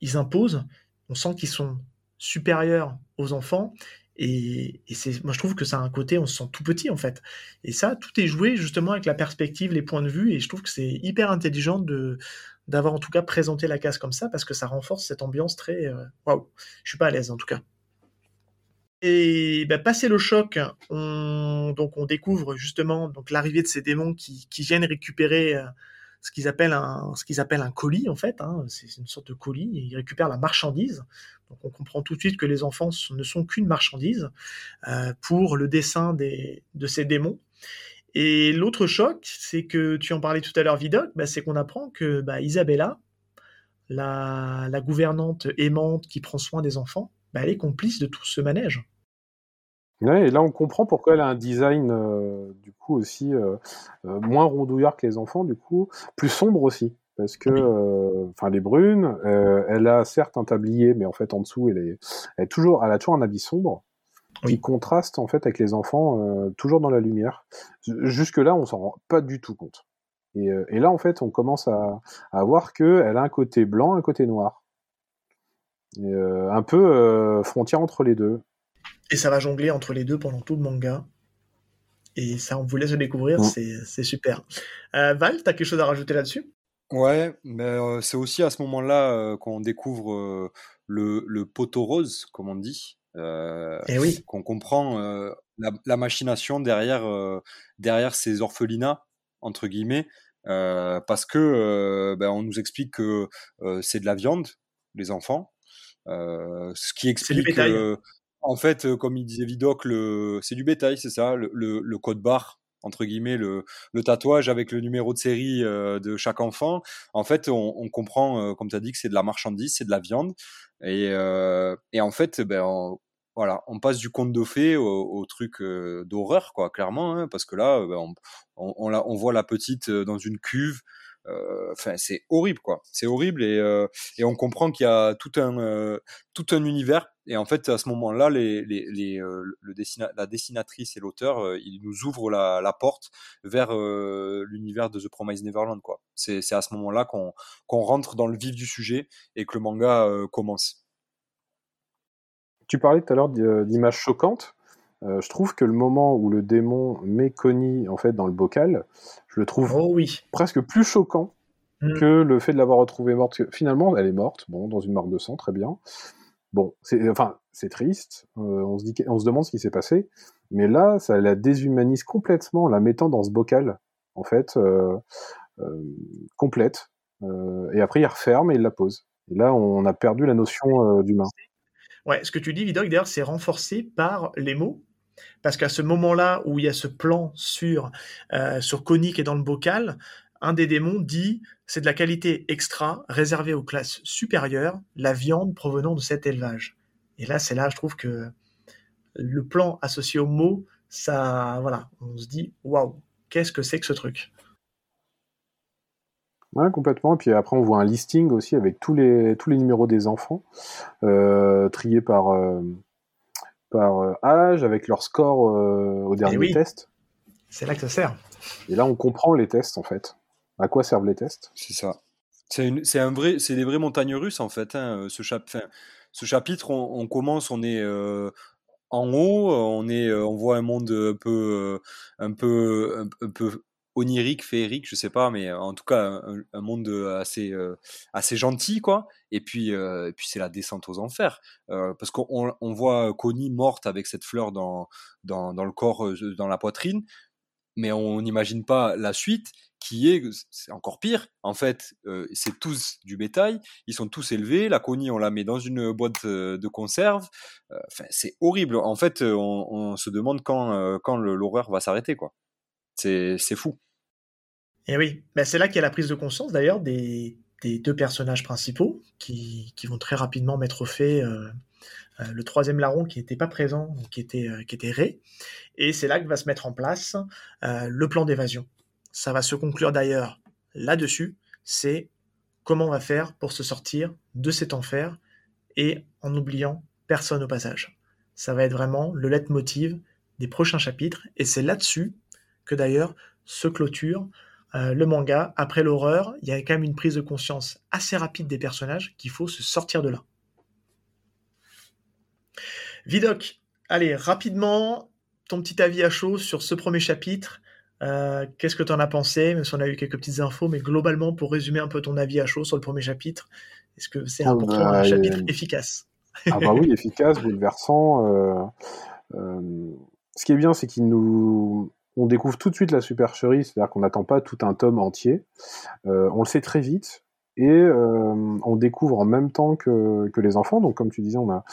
Ils imposent. On sent qu'ils sont supérieurs aux enfants. Et, c'est, moi, je trouve que ça a un côté, on se sent tout petit en fait. Et ça, tout est joué justement avec la perspective, les points de vue. Et je trouve que c'est hyper intelligent de, d'avoir en tout cas présenté la case comme ça parce que ça renforce cette ambiance très euh, waouh. Je suis pas à l'aise en tout cas. Et bah, passé le choc, on, donc on découvre justement donc l'arrivée de ces démons qui, qui viennent récupérer euh, ce qu'ils appellent un ce qu'ils appellent un colis en fait. Hein, c'est une sorte de colis. Et ils récupèrent la marchandise. Donc on comprend tout de suite que les enfants ne sont qu'une marchandise euh, pour le dessin des, de ces démons. Et l'autre choc, c'est que tu en parlais tout à l'heure, Vidocq, bah, c'est qu'on apprend que bah, Isabella, la, la, gouvernante aimante qui prend soin des enfants, bah, elle est complice de tout ce manège. Ouais, et là on comprend pourquoi elle a un design euh, du coup aussi euh, euh, moins rondouillard que les enfants, du coup plus sombre aussi, parce que euh, enfin les brunes, euh, elle a certes un tablier, mais en fait en dessous elle est, elle est toujours, elle a toujours un habit sombre qui contraste en fait avec les enfants euh, toujours dans la lumière. Jusque là on s'en rend pas du tout compte. Et, et, là en fait on commence à, à voir que elle a un côté blanc, un côté noir, et, un peu frontière entre les deux. Et ça va jongler entre les deux pendant tout le manga. Et ça, on vous laisse le découvrir, mmh. c'est super. Euh, Val, t'as quelque chose à rajouter là-dessus? Ouais, mais euh, c'est aussi à ce moment-là euh, qu'on découvre euh, le, le, poteau rose, comme on dit. Et eh oui. Qu'on comprend la, la, machination derrière, derrière ces orphelinats, entre guillemets, parce que ben, on nous explique que c'est de la viande, les enfants. ce qui explique en fait, euh, comme il disait Vidoc, c'est du bétail, c'est ça, le, le, code barre entre guillemets le, le, tatouage avec le numéro de série euh, de chaque enfant. En fait, on, on comprend, euh, comme tu as dit, que c'est de la marchandise, c'est de la viande. Et, et en fait, ben, on, voilà, on passe du conte de fées au, au truc d'horreur, quoi, clairement, hein, parce que là, ben, on, on, on, on, voit la petite dans une cuve euh, enfin, c'est horrible, quoi. C'est horrible et, euh, et on comprend qu'il y a tout un euh, tout un univers. Et en fait, à ce moment-là, la dessinatrice et l'auteur, ils nous ouvrent la, porte vers l'univers de The Promised Neverland, quoi. C'est à ce moment-là qu'on rentre dans le vif du sujet et que le manga commence. Tu parlais tout à l'heure d'images choquantes. Euh, je trouve que le moment où le démon met en fait dans le bocal, je le trouve oh, oui. presque plus choquant mm. que le fait de l'avoir retrouvée morte. Finalement, elle est morte, bon, dans une marque de sang, très bien. Bon, c'est enfin c'est triste. Euh, on se dit, on se demande ce qui s'est passé, mais là, ça la déshumanise complètement, en la mettant dans ce bocal, en fait, euh, euh complète. Et après, il referme et il la pose. Et là, on a perdu la notion d'humain. Ouais, ce que tu dis, Vidoc, d'ailleurs, c'est renforcé par les mots parce qu'à ce moment-là où il y a ce plan sur, euh, sur dans le bocal, un des démons dit c'est de la qualité extra réservée aux classes supérieures, la viande provenant de cet élevage. Et là, c'est là, je trouve que le plan associé au mot, ça, voilà, on se dit waouh, qu'est-ce que c'est que ce truc? Ouais, complètement. Et puis après, on voit un listing aussi avec tous les, tous les numéros des enfants, euh, triés par, euh, par euh, âge, avec leur score euh, au dernier oui. test. C'est là que ça sert. Et là, on comprend les tests, en fait. À quoi servent les tests? C'est ça. C'est un vrai, c'est des vraies montagnes russes, en fait. Hein, ce, chap enfin, ce chapitre, on, on, commence, on est euh, en haut, on, est, on voit un monde un peu, un peu, un, un peu onirique, féerique, je sais pas, mais en tout cas un, monde assez euh, assez gentil quoi. Et puis euh, et puis c'est la descente aux enfers euh, parce qu'on on voit Connie morte avec cette fleur dans dans, le corps, dans la poitrine, mais on n'imagine pas la suite qui est c'est encore pire. En fait, c'est tous du bétail, ils sont tous élevés. La Connie on la met dans une boîte de conserve. C'est horrible. En fait, on, on, se demande quand quand l'horreur va s'arrêter quoi. C'est fou. Et oui, ben, c'est là qu'il y a la prise de conscience d'ailleurs des, deux personnages principaux qui, vont très rapidement mettre au fait euh, euh, le troisième larron qui n'était pas présent, qui était, euh, qui était Ré. Et c'est là que va se mettre en place le plan d'évasion. Ça va se conclure d'ailleurs là-dessus, c'est comment on va faire pour se sortir de cet enfer et en oubliant personne au passage. Ça va être vraiment le leitmotiv des prochains chapitres et c'est là-dessus que d'ailleurs se clôture euh, le manga, après l'horreur, il y a quand même une prise de conscience assez rapide des personnages qu'il faut se sortir de là. Vidoc, allez, rapidement, ton petit avis à chaud sur ce premier chapitre. Qu'est-ce que tu en as pensé? Même si on a eu quelques petites infos, mais globalement, pour résumer un peu ton avis à chaud sur le premier chapitre, est-ce que c'est un, bah, un chapitre efficace? Ah bah oui, efficace, bouleversant. ce qui est bien, c'est qu'il nous on découvre tout de suite la supercherie, c'est-à-dire qu'on n'attend pas tout un tome entier. on le sait très vite et on découvre en même temps que, les enfants. Donc, comme tu disais, on a,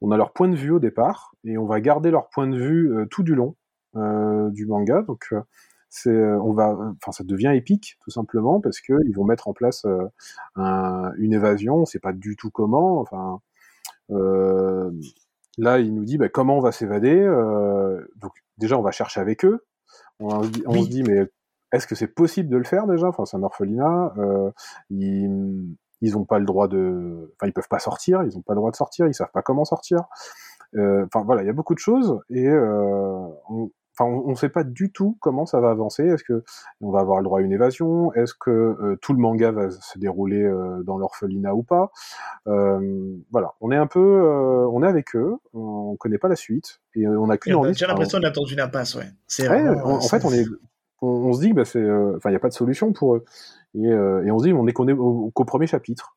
on a leur point de vue au départ et on va garder leur point de vue tout du long du manga. Donc, c'est, on va, enfin, ça devient épique tout simplement parce que ils vont mettre en place une évasion. On ne sait pas du tout comment. Enfin, là, il nous dit bah, comment on va s'évader. donc, déjà, on va chercher avec eux. On, se dit mais est-ce que c'est possible de le faire déjà? Enfin, c'est un orphelinat. Euh, ils, ils ont pas le droit de, enfin, ils peuvent pas sortir. Ils ont pas le droit de sortir. Ils savent pas comment sortir. Euh, enfin, voilà, il y a beaucoup de choses et euh, on, Enfin, on ne sait pas du tout comment ça va avancer. Est-ce que on va avoir le droit à une évasion? Est-ce que euh, tout le manga va se dérouler euh, dans l'orphelinat ou pas? Euh, Voilà, on est un peu, on est avec eux, on connaît pas la suite et on a qu'une envie. J'ai l'impression d'attendre une impasse, ouais. C'est en, fait, on est, on, se dit, bah c'est, enfin, il n'y a pas de solution pour eux. Et, et on se dit, on est qu'au premier chapitre.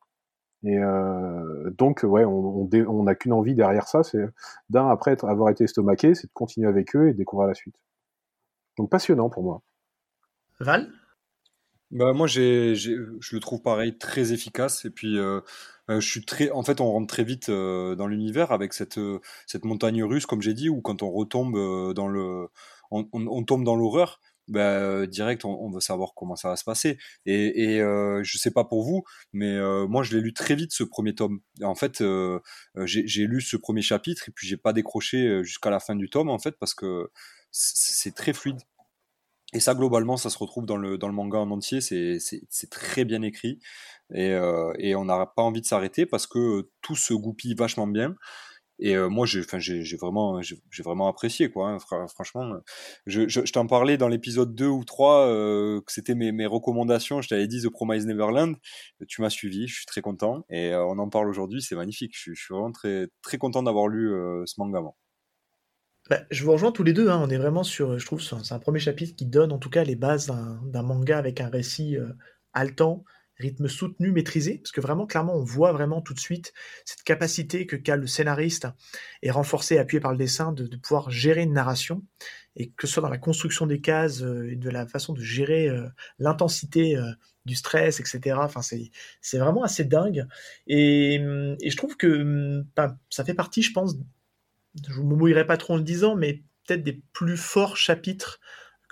Et euh, donc, ouais, on n'a qu'une envie derrière ça, c'est d'un, après avoir été estomaqué, c'est de continuer avec eux et découvrir la suite. Donc passionnant pour moi. Val? Bah, moi, j'ai, je le trouve pareil, très efficace. Et puis, euh, euh, je suis très, en fait, on rentre très vite dans l'univers avec cette, cette montagne russe, comme j'ai dit, ou quand on retombe dans le, on tombe dans l'horreur bah, direct, on, veut savoir comment ça va se passer. Et, et euh, je sais pas pour vous, mais euh, moi, je l'ai lu très vite ce premier tome. En fait, euh, j'ai lu ce premier chapitre et puis j'ai pas décroché jusqu'à la fin du tome, en fait, parce que c'est très fluide. Et ça, globalement, ça se retrouve dans le, dans le manga en entier. C'est très bien écrit. Et, et on n'a pas envie de s'arrêter parce que tout se goupille vachement bien. Et euh, moi, j'ai, vraiment, vraiment apprécié, quoi. Hein, franchement, je, je, t'en parlais dans l'épisode 2 ou 3 euh, que c'était mes, recommandations. Je t'avais dit The Promise Neverland. Tu m'as suivi, je suis très content. Et euh, on en parle aujourd'hui, c'est magnifique. Je, suis vraiment très, très content d'avoir lu ce manga. Bah, je vous rejoins tous les deux. Hein. On est vraiment sur, je trouve, c'est un premier chapitre qui donne en tout cas les bases d'un manga avec un récit haletant rythme soutenu, maîtrisé, parce que vraiment, clairement, on voit vraiment tout de suite cette capacité que qu'a le scénariste, et renforcée, appuyée par le dessin, de, pouvoir gérer une narration, et que ce soit dans la construction des cases, euh, et de la façon de gérer euh, l'intensité euh, du stress, etc. Enfin, c'est, vraiment assez dingue. Et, et je trouve que ben, ça fait partie, je pense, je ne me mouillerai pas trop en le disant, mais peut-être des plus forts chapitres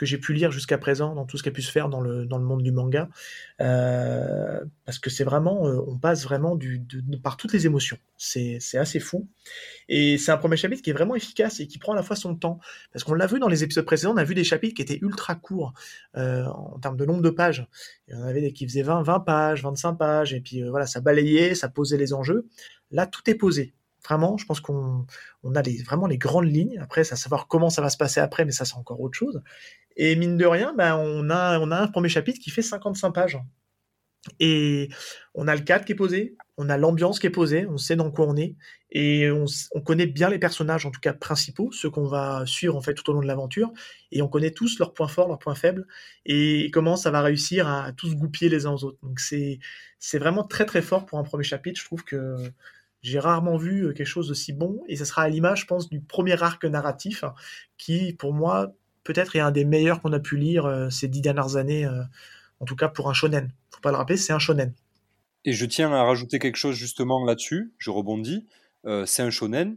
que j'ai pu lire jusqu'à présent dans tout ce qui a pu se faire dans le, dans le monde du manga. Euh, parce que c'est vraiment, euh, on passe vraiment du, par toutes les émotions. C'est assez fou. Et c'est un premier chapitre qui est vraiment efficace et qui prend à la fois son temps. Parce qu'on l'a vu dans les épisodes précédents, on a vu des chapitres qui étaient ultra courts euh, en termes de nombre de pages. Il y en avait des qui faisaient 20, 20 pages, 25 pages, et puis voilà, ça balayait, ça posait les enjeux. Là, tout est posé. Vraiment, je pense qu'on on a les, vraiment les grandes lignes. Après, c'est à savoir comment ça va se passer après, mais ça, c'est encore autre chose. Et mine de rien, ben, on, a, un premier chapitre qui fait 55 pages. Et on a le cadre qui est posé, on a l'ambiance qui est posée, on sait dans quoi on est, et on, connaît bien les personnages, en tout cas principaux, ceux qu'on va suivre en fait tout au long de l'aventure, et on connaît tous leurs points forts, leurs points faibles, et comment ça va réussir à, tous goupiller les uns aux autres. Donc c'est vraiment très très fort pour un premier chapitre. Je trouve que j'ai rarement vu quelque chose d'aussi bon, et ça sera à l'image, je pense, du premier arc narratif, qui pour moi peut-être est un des meilleurs qu'on a pu lire euh, ces dix dernières années, euh, en tout cas pour un shonen. Faut pas le rappeler, c'est un shonen. Et je tiens à rajouter quelque chose justement là-dessus, je rebondis, euh, c'est un shonen.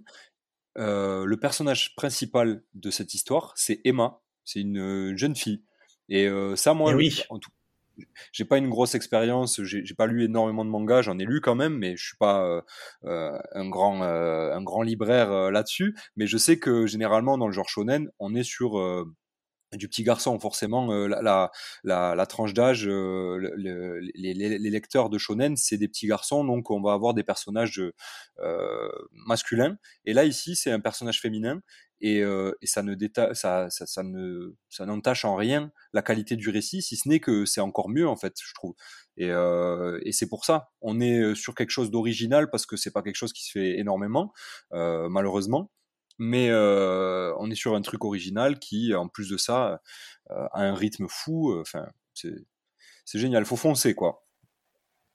le personnage principal de cette histoire, c'est Emma, c'est une jeune fille. Et ça, moi, eh oui. en tout, j'ai pas une grosse expérience, j'ai pas lu énormément de mangas, j'en ai lu quand même, mais je suis pas un grand un grand libraire là-dessus. Mais je sais que généralement dans le genre shonen, on est sur du petit garçon, forcément, la, la, la, tranche d'âge, les, les, lecteurs de shonen, c'est des petits garçons, donc on va avoir des personnages masculins. Et là, ici, c'est un personnage féminin, et, et ça ne ça, ça, ça, ne ça n'entache en rien la qualité du récit, si ce n'est que c'est encore mieux, en fait, je trouve. Et, et c'est pour ça, on est sur quelque chose d'original, parce que c'est pas quelque chose qui se fait énormément, malheureusement. mais on est sur un truc original qui, en plus de ça, a un rythme fou. Enfin, c'est génial. Faut foncer, quoi.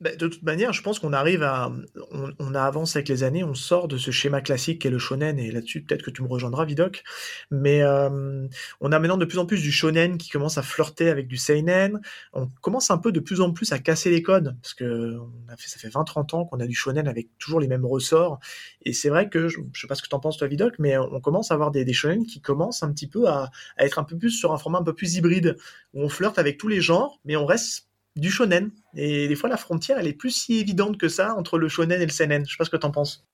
Bah, de toute manière, je pense qu'on arrive à. On, on, avance avec les années, on sort de ce schéma classique qu'est le shonen, et là-dessus, peut-être que tu me rejoindras, Vidoc. Mais euh, on a maintenant de plus en plus du shonen qui commence à flirter avec du seinen. On commence un peu de plus en plus à casser les codes, parce que ça fait 20-30 ans qu'on a du shonen avec toujours les mêmes ressorts. Et c'est vrai que, je, je sais pas ce que tu en penses, toi, Vidoc, mais on commence à avoir des, des shonen qui commencent un petit peu à, à être un peu plus sur un format un peu plus hybride, où on flirte avec tous les genres, mais on reste du shonen. Et des fois, la frontière, elle est plus si évidente que ça entre le shonen et le seinen. Je sais pas ce que tu en penses.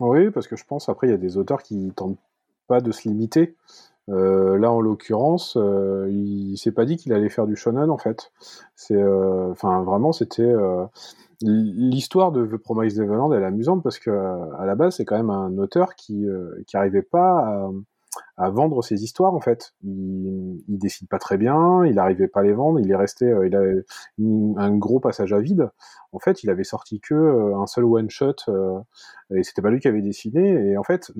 Oui, parce que je pense, après, il y a des auteurs qui tentent pas de se limiter. Euh, là, en l'occurrence, euh, il s'est pas dit qu'il allait faire du shonen, en fait. C'est, euh, enfin, vraiment, c'était l'histoire de The Promised Neverland. Elle est amusante parce que à la base, c'est quand même un auteur qui qui arrivait pas à à vendre ses histoires en fait. Il, il décide pas très bien, il n'arrivait pas à les vendre, il est resté, euh, il avait un gros passage à vide. En fait, il avait sorti que euh, un seul one shot euh, et c'était pas lui qui avait dessiné. Et en fait,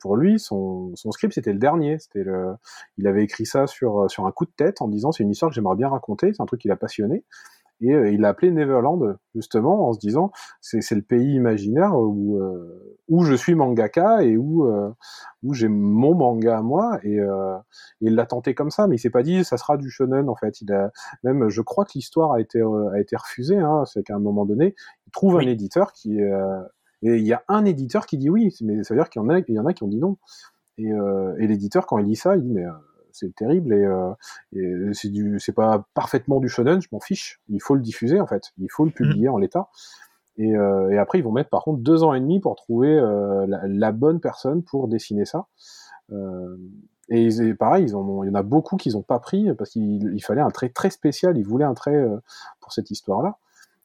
pour lui, son, son script c'était le dernier. C'était le, il avait écrit ça sur sur un coup de tête en disant c'est une histoire que j'aimerais bien raconter, c'est un truc qui l'a passionné et euh, il l'a appelé Neverland justement en se disant c'est c'est le pays imaginaire où euh, où je suis mangaka et où euh, où j'ai mon manga à moi. Et, et il l'a tenté comme ça mais il s'est pas dit ça sera du shonen en fait. Il a même je crois que l'histoire a été a été refusée hein, c'est qu'à un moment donné il trouve un éditeur qui et il y a un éditeur qui dit oui mais ça veut dire qu'il y en a il y en a qui ont dit non. Et, et l'éditeur quand il lit ça il dit mais c'est terrible et, euh, c'est du, c'est pas parfaitement du shonen, je m'en fiche. Il faut le diffuser en fait, il faut le publier en l'état. Et, euh, et, après, ils vont mettre par contre deux ans et demi pour trouver euh, la, bonne personne pour dessiner ça. Euh, et, pareil, ils ont, il y en a beaucoup qu'ils n'ont pas pris parce qu'il fallait un trait très spécial. Ils voulaient un trait pour cette histoire-là.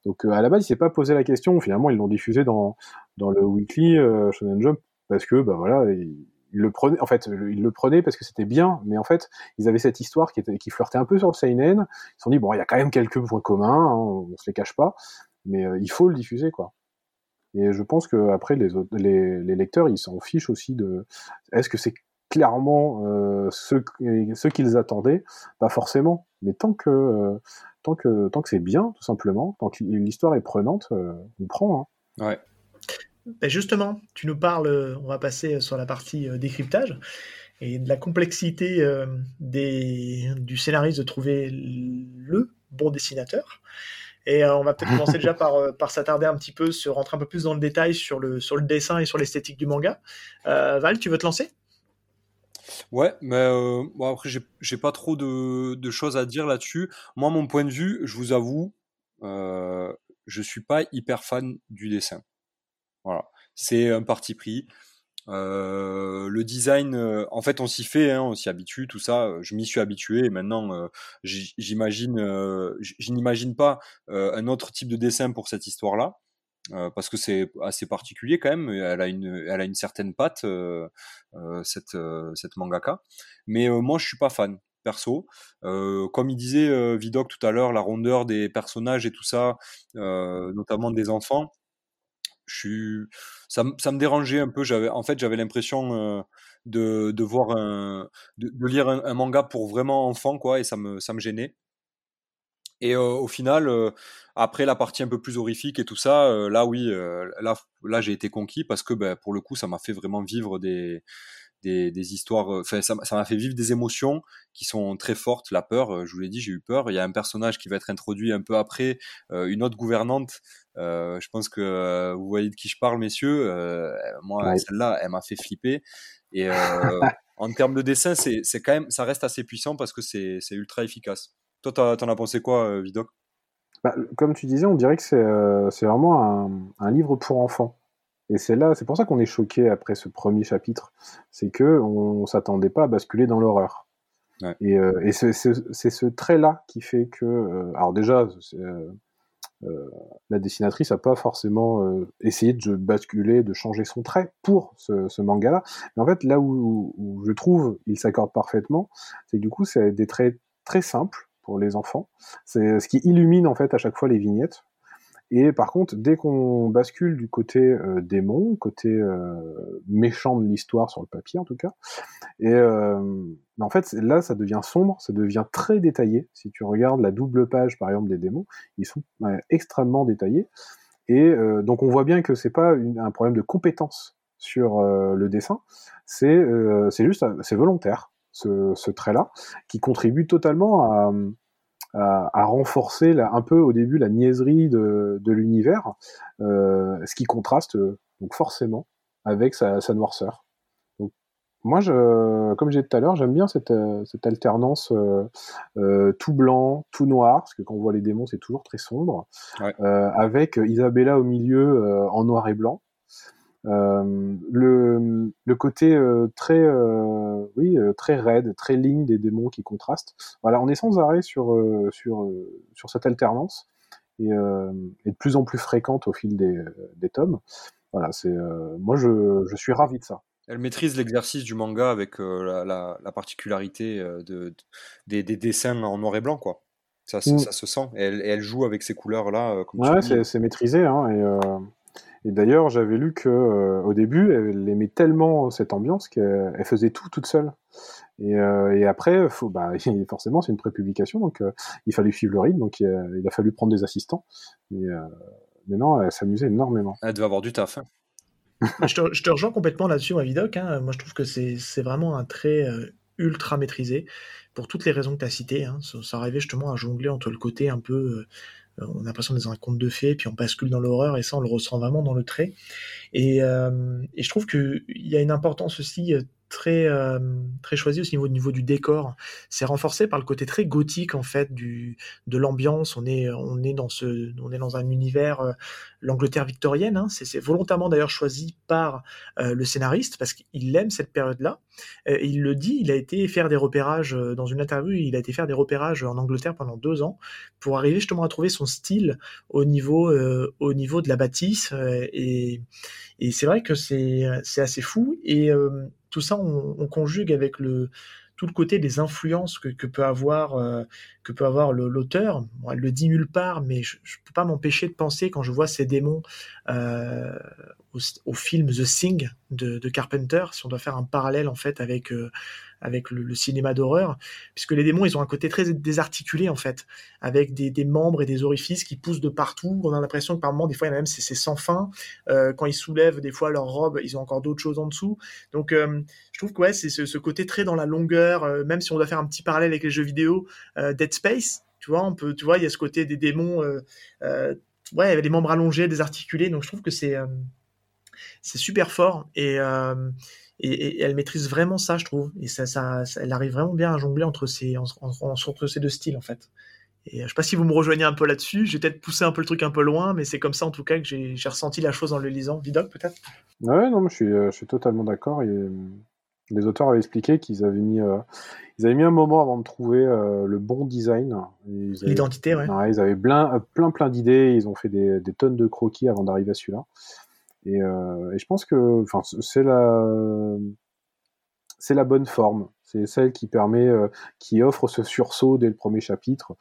Donc à la base, il s'est pas posé la question. Finalement, ils l'ont diffusé dans dans le weekly Shonen Jump parce que bah voilà, ils le prenaient, en fait, ils le prenaient parce que c'était bien, mais en fait, ils avaient cette histoire qui, flirtait un peu sur le seinen. Ils se sont dit bon, il y a quand même quelques points communs, hein, on, se les cache pas, mais euh, il faut le diffuser, quoi. Et je pense que après les, lecteurs, ils s'en fichent aussi de est-ce que c'est clairement euh, ce, ce qu'ils attendaient? Pas forcément, mais tant que euh, tant que tant que c'est bien, tout simplement, tant que l'histoire est prenante, on prend. Hein. Ouais. Ben justement, tu nous parles, on va passer sur la partie euh, décryptage et de la complexité euh, du scénariste de trouver le bon dessinateur. Et euh, on va peut-être commencer déjà par, s'attarder un petit peu, se rentrer un peu plus dans le détail sur le, sur dessin et sur l'esthétique du manga. Val, tu veux te lancer? Ouais, mais bon, après, j'ai pas trop de, de, choses à dire là-dessus. Moi, mon point de vue, je vous avoue, je suis pas hyper fan du dessin. Voilà, c'est un parti pris. Euh, le design, euh, en fait, on s'y fait, hein, on s'y habitue, tout ça. Je m'y suis habitué et maintenant, euh, j'imagine, je n'imagine pas un autre type de dessin pour cette histoire-là, parce que c'est assez particulier quand même. Elle a une, elle a une certaine patte, cette, cette mangaka. Mais moi, je suis pas fan perso. comme il disait Vidocq tout à l'heure, la rondeur des personnages et tout ça, notamment des enfants je ça, ça me dérangeait un peu. J'avais, en fait, j'avais l'impression euh, de, de voir un, de, lire un, manga pour vraiment enfants, quoi, et ça me, ça me gênait. Et au final, après la partie un peu plus horrifique et tout ça, là, oui, là, là, j'ai été conquis parce que, ben, pour le coup, ça m'a fait vraiment vivre des, des, des histoires. Enfin, ça m'a fait vivre des émotions qui sont très fortes. La peur, je vous l'ai dit, j'ai eu peur. Il y a un personnage qui va être introduit un peu après, une autre gouvernante euh, je pense que euh, vous voyez de qui je parle, messieurs. Euh, moi, celle-là, elle m'a fait flipper. Et en termes de dessin, c'est quand même, ça reste assez puissant parce que c'est ultra efficace. Toi, t'en as pensé quoi, Vidoc? Bah, Comme tu disais, on dirait que c'est vraiment un, un, livre pour enfants. Et c'est là, c'est pour ça qu'on est choqué après ce premier chapitre, c'est que on, s'attendait pas à basculer dans l'horreur. Ouais. Et, et c'est ce trait-là qui fait que, alors déjà, euh, la dessinatrice n'a pas forcément euh, essayé de basculer, de changer son trait pour ce, manga-là. Mais en fait, là où, je trouve il s'accorde parfaitement, c'est que du coup, c'est des traits très simples pour les enfants. C'est ce qui illumine en fait à chaque fois les vignettes. Et par contre, dès qu'on bascule du côté euh, démon, côté euh, méchant de l'histoire sur le papier en tout cas, et en fait là ça devient sombre, ça devient très détaillé. Si tu regardes la double page par exemple des démons, ils sont extrêmement détaillés. Et donc on voit bien que c'est pas un problème de compétence sur le dessin, c'est c'est juste c'est volontaire ce, ce trait-là qui contribue totalement à à, renforcer un peu au début la niaiserie de, de l'univers, euh, ce qui contraste donc forcément avec sa, sa noirceur. Donc, moi, je, comme j'ai dit tout à l'heure, j'aime bien cette, cette alternance euh, euh, tout blanc, tout noir, parce que quand on voit les démons, c'est toujours très sombre, euh, avec Isabella au milieu euh, en noir et blanc. Euh, le, le, côté euh, très, euh, oui, très raide, très ligne des démons qui contrastent. Voilà, on est sans arrêt sur, sur, sur cette alternance et, et, de plus en plus fréquente au fil des, des tomes. Voilà, c'est moi je, je suis ravi de ça. Elle maîtrise l'exercice du manga avec la, la, la, particularité de, de des, des, dessins en noir et blanc, quoi. Ça, mm. ça se sent. Et elle, et elle, joue avec ces couleurs-là. ouais, c'est maîtrisé. Hein, et, et d'ailleurs, j'avais lu que euh, au début, elle aimait tellement cette ambiance qu'elle faisait tout toute seule. Et, euh, et après, faut, bah, forcément, c'est une prépublication, donc euh, il fallait suivre le rythme, donc il a fallu prendre des assistants. Mais, mais non, elle s'amusait énormément. Elle devait avoir du taf. Hein. je, te, je, te, rejoins complètement là-dessus, ma Vidoc. Hein. Moi, je trouve que c'est vraiment un trait ultra maîtrisé pour toutes les raisons que tu as citées. Hein. Ça, ça, arrivait justement à jongler entre le côté un peu euh, on a l'impression d'être dans un conte de fées, puis on bascule dans l'horreur, et ça, on le ressent vraiment dans le trait. Et, euh, et je trouve qu'il y a une importance aussi euh, très euh, très choisi aussi au niveau, du décor. C'est renforcé par le côté très gothique en fait du de l'ambiance. On est on est dans ce on est dans un univers euh, l'Angleterre victorienne. Hein. C'est volontairement d'ailleurs choisi par euh, le scénariste parce qu'il aime cette période-là. il le dit. Il a été faire des repérages dans une interview. Il a été faire des repérages en Angleterre pendant deux ans pour arriver justement à trouver son style au niveau au niveau de la bâtisse et et c'est vrai que c'est c'est assez fou et tout ça, on, conjugue avec le, tout le côté des influences que, peut avoir euh, que peut avoir l'auteur. elle le dit nulle part, mais je, ne peux pas m'empêcher de penser quand je vois ces démons euh, au, film The Thing de, Carpenter, si on doit faire un parallèle en fait avec euh, avec le, cinéma d'horreur, puisque les démons, ils ont un côté très désarticulé, en fait, avec des, membres et des orifices qui poussent de partout. On a l'impression que par moments, des fois, il y en a même, c'est sans fin. Euh, quand ils soulèvent, des fois, leur robe, ils ont encore d'autres choses en dessous. Donc, je trouve que ouais, c'est ce, ce, côté très dans la longueur, même si on doit faire un petit parallèle avec les jeux vidéo, euh, Space, tu vois, on peut, tu vois, il y a ce côté des démons, euh, ouais, avec des membres allongés, désarticulés. Donc, je trouve que c'est c'est super fort et, euh, et, elle maîtrise vraiment ça, je trouve. Et ça, ça, elle arrive vraiment bien à jongler entre ces, entre ces deux styles, en fait. Et euh, je sais pas si vous me rejoignez un peu là-dessus. J'ai peut-être poussé un peu le truc un peu loin, mais c'est comme ça en tout cas que j'ai ressenti la chose en le lisant. Vidoc, peut-être? Ouais, non, euh, je suis totalement d'accord. Les auteurs avaient expliqué qu'ils avaient mis, ils avaient mis un moment avant de trouver le bon design. L'identité, ouais. Ils avaient plein, plein, plein d'idées. Ils ont fait des, des, tonnes de croquis avant d'arriver à celui-là. Et, euh, et, je pense que, enfin, c'est la, c'est la bonne forme. C'est celle qui permet, euh, qui offre ce sursaut dès le premier chapitre.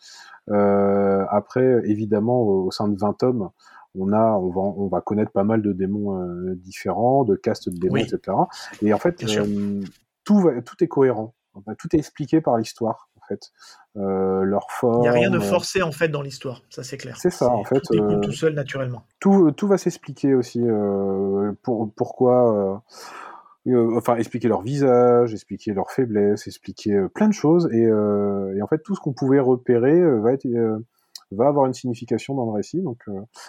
Euh, après, évidemment, au, sein de 20 tomes, on a, on va, on va connaître pas mal de démons euh, différents, de castes de démons, etc. Et en fait, euh, tout, va, tout est cohérent. tout est expliqué par l'histoire. Euh, leur forme. Il n'y a rien de forcé en fait dans l'histoire, ça c'est clair. C'est ça en fait. Tout tout seul naturellement. Tout, tout va s'expliquer aussi pour, pourquoi. enfin, expliquer leur visage, expliquer leurs faiblesses, expliquer plein de choses, et, et, en fait tout ce qu'on pouvait repérer va être va avoir une signification dans le récit. Donc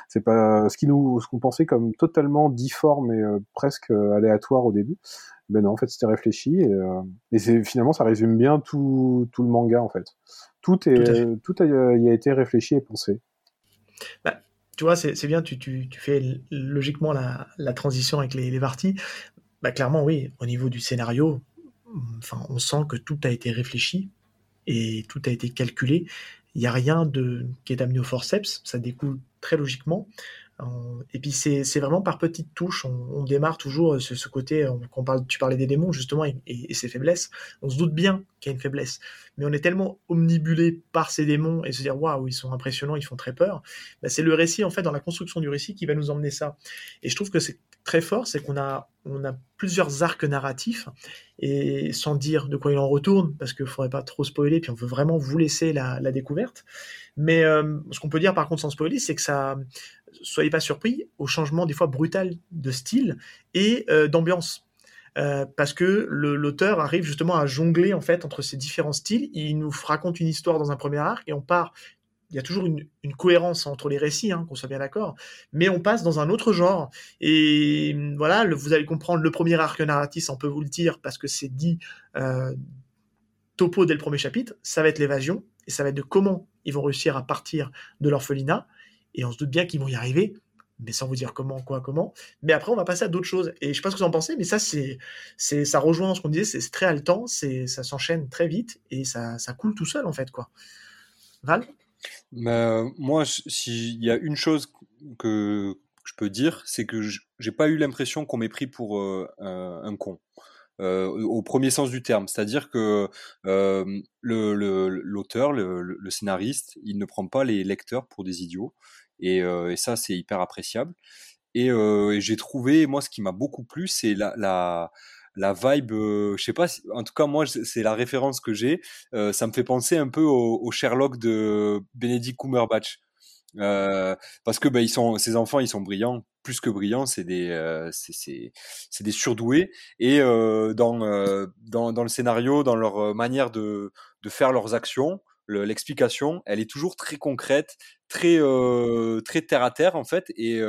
c'est pas ce qui nous ce qu'on pensait comme totalement difforme et presque aléatoire au début ben non, en fait, c'était réfléchi et, euh, et c'est finalement ça résume bien tout, tout, le manga en fait. Tout est tout, a, y a été réfléchi et pensé. Bah, tu vois, c'est bien, tu, tu, tu, fais logiquement la, la transition avec les, les parties. Bah, clairement, oui, au niveau du scénario, enfin, on sent que tout a été réfléchi et tout a été calculé. Il n'y a rien de qui est amené au forceps, ça découle très logiquement. Et puis c'est vraiment par petites touches. On, démarre toujours ce, ce côté. On, parle, tu parlais des démons justement et, et, ses faiblesses. On se doute bien qu'il y a une faiblesse, mais on est tellement omnibulé par ces démons et se dire waouh ils sont impressionnants, ils font très peur. Bah, c'est le récit en fait dans la construction du récit qui va nous emmener ça. Et je trouve que c'est très fort, c'est qu'on a on a plusieurs arcs narratifs et sans dire de quoi il en retourne parce qu'il faudrait pas trop spoiler puis on veut vraiment vous laisser la, la découverte. Mais euh, ce qu'on peut dire par contre sans spoiler, c'est que ça soyez pas surpris au changement des fois brutal de style et euh, d'ambiance. Euh, parce que l'auteur arrive justement à jongler en fait entre ces différents styles. Il nous raconte une histoire dans un premier arc et on part. Il y a toujours une, cohérence entre les récits, hein, qu'on soit bien d'accord, mais on passe dans un autre genre. Et voilà, vous allez comprendre le premier arc narratif, on peut vous le dire, parce que c'est dit euh, topo dès le premier chapitre. Ça va être l'évasion et ça va être de comment ils vont réussir à partir de l'orphelinat et on se doute bien qu'ils vont y arriver, mais sans vous dire comment, quoi, comment. Mais après, on va passer à d'autres choses. Et je sais pas ce que vous en pensez, mais ça, c'est, ça rejoint ce qu'on disait, c'est très haletant, ça s'enchaîne très vite et ça, ça coule tout seul, en fait, quoi. Val? Mais, Moi, s'il y a une chose que je peux dire, c'est que j'ai pas eu l'impression qu'on m'ait pris pour euh, un con. Euh, au premier sens du terme. C'est-à-dire que euh, l'auteur, le, scénariste, il ne prend pas les lecteurs pour des idiots. Et, euh, ça, c'est hyper appréciable. Et, j'ai trouvé, moi, ce qui m'a beaucoup plu, c'est la, la vibe, euh, je sais pas, en tout cas moi c'est la référence que j'ai. Euh, ça me fait penser un peu au, au Sherlock de Benedict Cumberbatch. Euh, parce que bah, ils sont, ces enfants, ils sont brillants, plus que brillants, c'est des, euh, c'est, des surdoués. Et euh, dans, euh, dans, dans le scénario, dans leur manière de, de faire leurs actions, l'explication, elle est toujours très concrète, très, très terre à terre en fait. Et,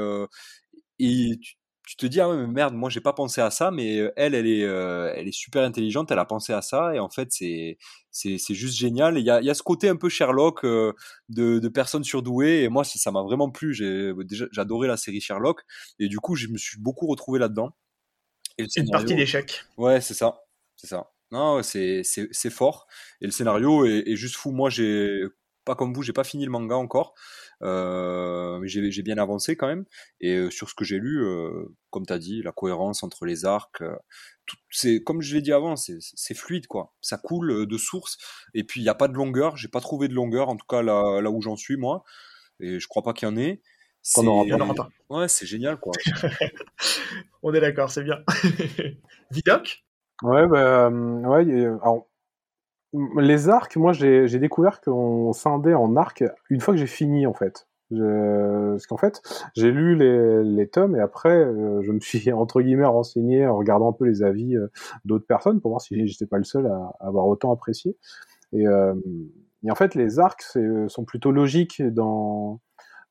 et tu te dis ah ouais mais merde moi j'ai pas pensé à ça mais elle elle est elle est super intelligente elle a pensé à ça et en fait c'est c'est c'est juste génial il y a il y a ce côté un peu Sherlock de de personnes surdouées et moi ça m'a vraiment plu. J'ai déjà j'adorais la série Sherlock et du coup je me suis beaucoup retrouvé là-dedans. C'est une partie d'échec. Ouais c'est ça c'est ça. Non c'est c'est c'est fort. Et le scénario est, est juste fou. Moi j'ai pas comme vous j'ai pas fini le manga encore euh, mais j'ai bien avancé quand même. Et euh, sur ce que j'ai lu, euh, comme tu as dit, la cohérence entre les arcs, c'est comme je l'ai dit avant, c'est fluide quoi. Ça coule de source. Et puis il n'y a pas de longueur. J'ai pas trouvé de longueur, en tout cas là, là où j'en suis moi. Et je crois pas qu'il y en ait. On aura pas. Ouais, c'est génial quoi. On est d'accord, c'est bien. Vidoc Ouais, bah, ouais. Alors, les arcs, moi j'ai découvert qu'on scindait en arcs une fois que j'ai fini en fait. Parce qu'en fait, j'ai lu les, les, tomes et après, euh, je me suis entre guillemets renseigné en regardant un peu les avis euh, d'autres personnes pour voir si j'étais pas le seul à, avoir autant apprécié. Et, euh, et, en fait, les arcs sont plutôt logiques dans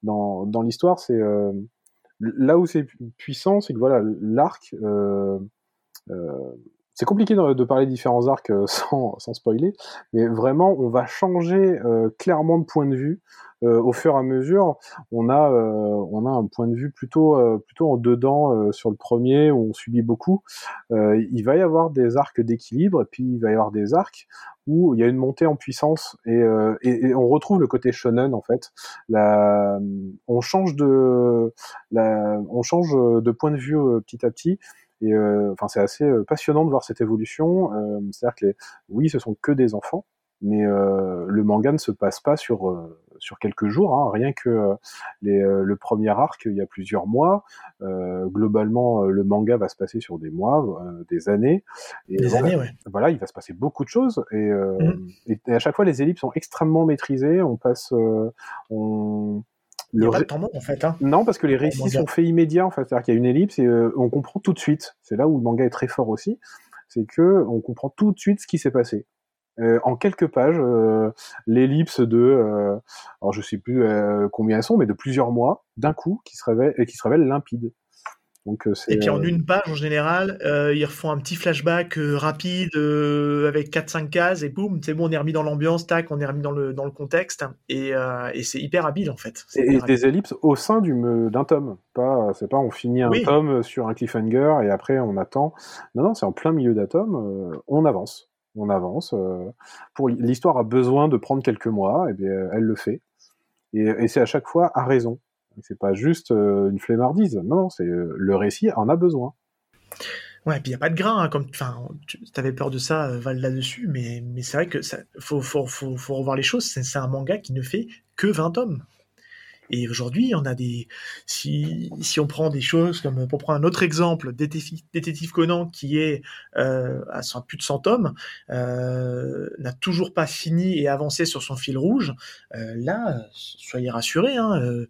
dans, dans l'histoire. C'est là où c'est puissant, c'est que voilà, l'arc c'est compliqué de, parler de différents arcs euh, sans, sans, spoiler, mais vraiment, on va changer euh, clairement de point de vue euh, au fur et à mesure. On a, on a un point de vue plutôt, plutôt en dedans sur le premier, où on subit beaucoup. il va y avoir des arcs d'équilibre, et puis il va y avoir des arcs où il y a une montée en puissance, et, et, on retrouve le côté shonen, en fait. La, on, change de, la, on change de point de vue petit à petit, et euh, enfin, c'est assez euh, passionnant de voir cette évolution. Euh, c'est-à-dire que les... oui, ce sont que des enfants, mais le manga ne se passe pas sur sur quelques jours, hein, rien que les, le premier arc, il y a plusieurs mois. Euh, globalement, le manga va se passer sur des mois, des années. Et des années, ouais. Voilà, il va se passer beaucoup de choses, et, mmh. et, à chaque fois, les ellipses sont extrêmement maîtrisées. On passe, on, il n'y a pas de temps mort en fait. Hein. Non, parce que les récits sont faits immédiats en fait. C'est-à-dire qu'il y a une ellipse et euh, on comprend tout de suite. C'est là où le manga est très fort aussi. C'est que on comprend tout de suite ce qui s'est passé. Euh, en quelques pages, euh, l'ellipse de, alors je sais plus combien elles sont, mais de plusieurs mois, d'un coup, qui se révèle, qui se révèle limpide. Euh, et puis en une page en général, euh, ils refont un petit flashback euh, rapide avec 4-5 cases et boum, c'est bon, on est remis dans l'ambiance, tac, on est remis dans le, dans le contexte et, et c'est hyper habile en fait. Et, des ellipses au sein d'un tome, pas c'est pas on finit un tome sur un cliffhanger et après on attend. Non non, c'est en plein milieu d'un tome, on avance, on avance. pour l'histoire a besoin de prendre quelques mois, et bien elle le fait et, et c'est à chaque fois à raison. C'est pas juste une flemmardise. Non, c'est le récit en a besoin. Ouais, puis il n'y a pas de grain, hein, comme, tu peur de ça, Val, là-dessus, mais, mais c'est vrai que faut, faut, faut, revoir les choses. C'est un manga qui ne fait que 20 tomes. Et aujourd'hui, on a des, si, si on prend des choses comme, pour prendre un autre exemple, Détective, Conan, qui est euh, à plus de 100 tomes, euh, n'a toujours pas fini et avancé sur son fil rouge. Euh, là, soyez rassurés, hein, euh,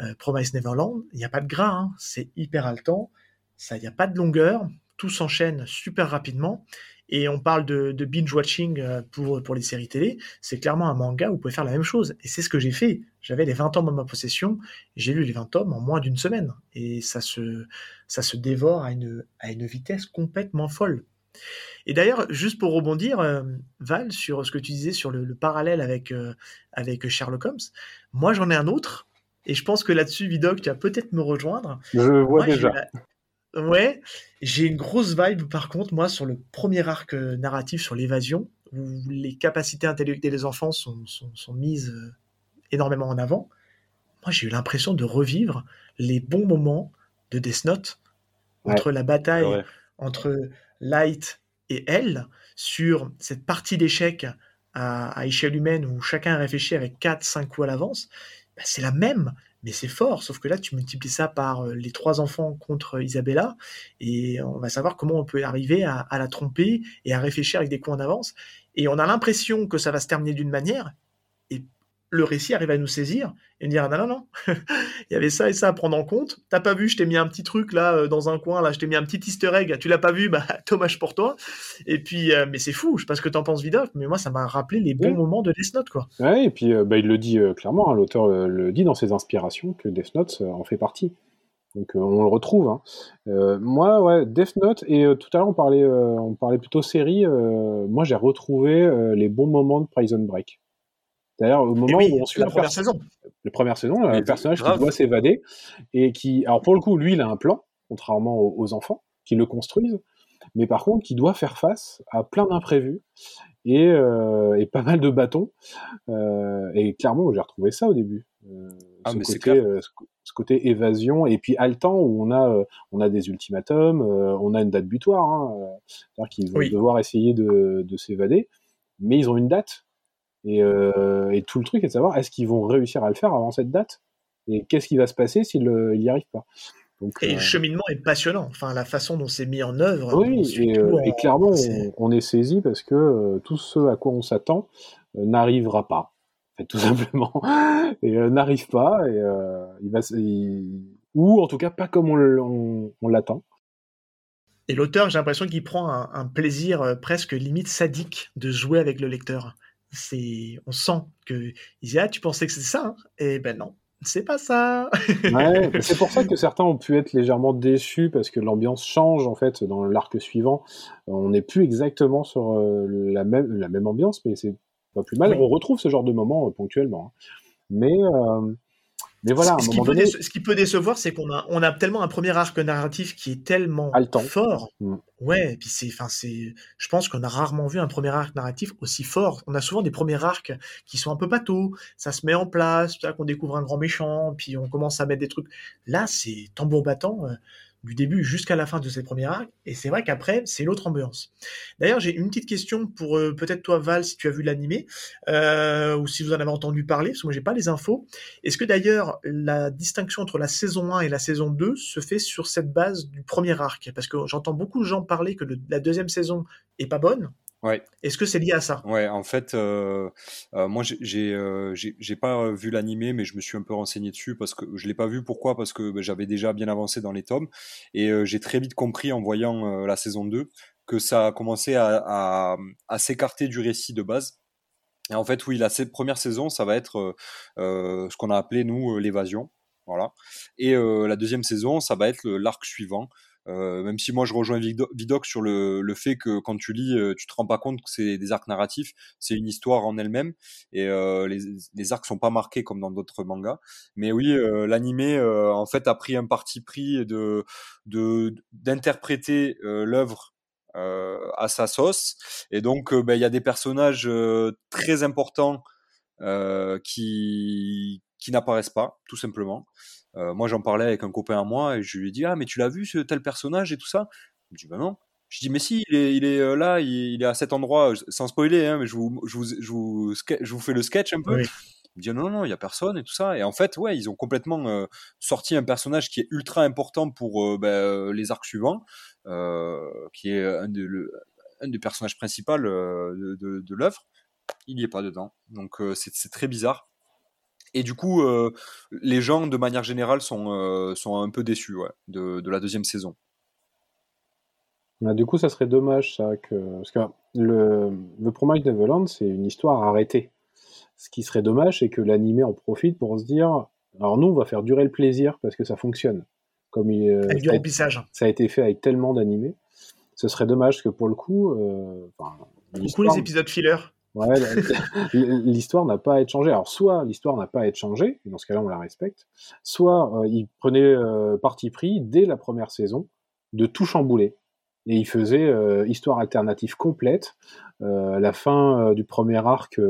euh, Promise Neverland, il n'y a pas de gras, hein, c'est hyper haletant, il n'y a pas de longueur, tout s'enchaîne super rapidement et on parle de, binge-watching euh, pour, pour les séries télé, c'est clairement un manga où vous pouvez faire la même chose. Et c'est ce que j'ai fait. J'avais les 20 tomes en ma possession, j'ai lu les 20 tomes en moins d'une semaine. Et ça se, ça se dévore à une, à une vitesse complètement folle. Et d'ailleurs, juste pour rebondir, euh, Val, sur ce que tu disais sur le, parallèle avec, euh, avec Sherlock Holmes, moi j'en ai un autre, et je pense que là-dessus, Vidoc, tu vas peut-être me rejoindre. Je vois déjà. Ouais, j'ai une grosse vibe par contre, moi, sur le premier arc euh, narratif sur l'évasion, où les capacités intellectuelles des enfants sont, sont, mises euh, énormément en avant. Moi, j'ai eu l'impression de revivre les bons moments de Death Note, entre la bataille entre Light et elle, sur cette partie d'échec à, échelle humaine où chacun réfléchit avec 4-5 coups à l'avance. Bah, c'est la même, mais c'est fort, sauf que là, tu multiplies ça par euh, les trois enfants contre Isabella, et on va savoir comment on peut arriver à, la tromper et à réfléchir avec des coups en avance. Et on a l'impression que ça va se terminer d'une manière, et le récit arrive à nous saisir et nous dire non non non il y avait ça et ça à prendre en compte t'as pas vu je t'ai mis un petit truc là euh, dans un coin là je t'ai mis un petit Easter egg tu l'as pas vu bah dommage pour toi et puis euh, mais c'est fou je sais pas ce que t'en penses Vidal mais moi ça m'a rappelé les bons moments de Death Note quoi ouais et puis euh, bah, il le dit clairement hein, l'auteur le dit dans ses inspirations que Death Note en fait partie donc on le retrouve. Hein. moi, ouais, Death Note, et tout à l'heure on parlait, on parlait plutôt série, moi j'ai retrouvé les bons moments de Prison Break. D'ailleurs, au moment où on suit la, première saison, la première saison, un personnage qui doit s'évader et qui, alors pour le coup, lui, il a un plan, contrairement aux, enfants qui le construisent, mais par contre, qui doit faire face à plein d'imprévus et, euh, pas mal de bâtons. Euh, et clairement, j'ai retrouvé ça au début. Euh, ah, ce, côté, ce, côté, évasion et puis haletant où on a, on a des ultimatums, on a une date butoir, hein, c'est-à-dire qu'ils vont devoir essayer de, de s'évader, mais ils ont une date euh, et, tout le truc est de savoir est-ce qu'ils vont réussir à le faire avant cette date? Et qu'est-ce qui va se passer s'ils n'y arrivent pas? Et le euh, cheminement est passionnant. Enfin, la façon dont c'est mis en œuvre. Oui, et, euh, clairement, on, est saisi parce que tout ce à quoi on s'attend n'arrivera pas. tout simplement. et n'arrive pas. Et, il va, ou en tout cas, pas comme on, l'attend. Et l'auteur, j'ai l'impression qu'il prend un, un, plaisir presque limite sadique de jouer avec le lecteur c'est, on sent que il dit ah tu pensais que c'était ça, hein? Et ben non, c'est pas ça. c'est pour ça que certains ont pu être légèrement déçus parce que l'ambiance change en fait dans l'arc suivant. On n'est plus exactement sur euh, la même la même ambiance, mais c'est pas plus mal. On retrouve ce genre de moments euh, ponctuellement, hein. mais euh, mais voilà, ce, qui peut décevoir, c'est qu'on a, on a tellement un premier arc narratif qui est tellement fort. Mm. Ouais, et puis c'est, enfin, c'est, je pense qu'on a rarement vu un premier arc narratif aussi fort. On a souvent des premiers arcs qui sont un peu bateaux. Ça se met en place, qu'on découvre un grand méchant, puis on commence à mettre des trucs. Là, c'est tambour battant. Euh, du début jusqu'à la fin de ces premiers arcs. Et c'est vrai qu'après, c'est l'autre ambiance. D'ailleurs, j'ai une petite question pour euh, peut-être toi, Val, si tu as vu l'animé, euh, ou si vous en avez entendu parler, parce que moi, j'ai pas les infos. Est-ce que d'ailleurs, la distinction entre la saison 1 et la saison 2 se fait sur cette base du premier arc? Parce que j'entends beaucoup de gens parler que la deuxième saison est pas bonne, Ouais. Est-ce que c'est lié à ça? Ouais, en fait, euh, euh, moi j'ai euh, pas vu l'animé, mais je me suis un peu renseigné dessus parce que je l'ai pas vu. Pourquoi? Parce que bah, j'avais déjà bien avancé dans les tomes et j'ai très vite compris en voyant la saison 2 que ça a commencé à, à, à s'écarter du récit de base. Et en fait, oui, la première saison, ça va être ce qu'on a appelé nous l'évasion, voilà. Et la deuxième saison, ça va être l'arc suivant. Euh, même si moi je rejoins Vidoc sur le, le, fait que quand tu lis, euh, tu te rends pas compte que c'est des arcs narratifs, c'est une histoire en elle-même et euh, les, les, arcs sont pas marqués comme dans d'autres mangas. Mais oui, euh, l'animé en fait a pris un parti pris de d'interpréter l'œuvre à sa sauce et donc ben, il y a des personnages très importants qui qui n'apparaissent pas, tout simplement. moi, j'en parlais avec un copain à moi et je lui ai dit Ah, mais tu l'as vu ce tel personnage et tout ça? Il me dit Bah non. Je dis, mais si, il est, il est là, il, est à cet endroit, sans spoiler, hein, mais je vous, je, vous, je, vous, je vous fais le sketch un peu. Il me dit, non, non, il n'y a personne et tout ça. Et en fait, ouais, ils ont complètement sorti un personnage qui est ultra important pour ben, les arcs suivants, qui est un, de, le, un des personnages principaux de, de, de l'œuvre. Il n'y est pas dedans. Donc, c'est très bizarre. Et du coup, les gens, de manière générale, sont, sont un peu déçus ouais, de, de la deuxième saison. Bah, du coup, ça serait dommage, ça, que. Parce que le, le Promise Neverland, c'est une histoire arrêtée. Ce qui serait dommage, c'est que l'animé en profite pour se dire alors nous, on va faire durer le plaisir parce que ça fonctionne. Comme il, euh, avec du remplissage. Ça a été fait avec tellement d'animés. Ce serait dommage que pour le coup. Euh, Beaucoup les épisodes filler. Ouais, l'histoire n'a pas à être changée. Alors, soit l'histoire n'a pas à être changée, et dans ce cas-là, on la respecte, soit euh, il prenait euh, parti pris dès la première saison de tout chambouler et il faisait euh, histoire alternative complète. Euh, la fin euh, du premier arc,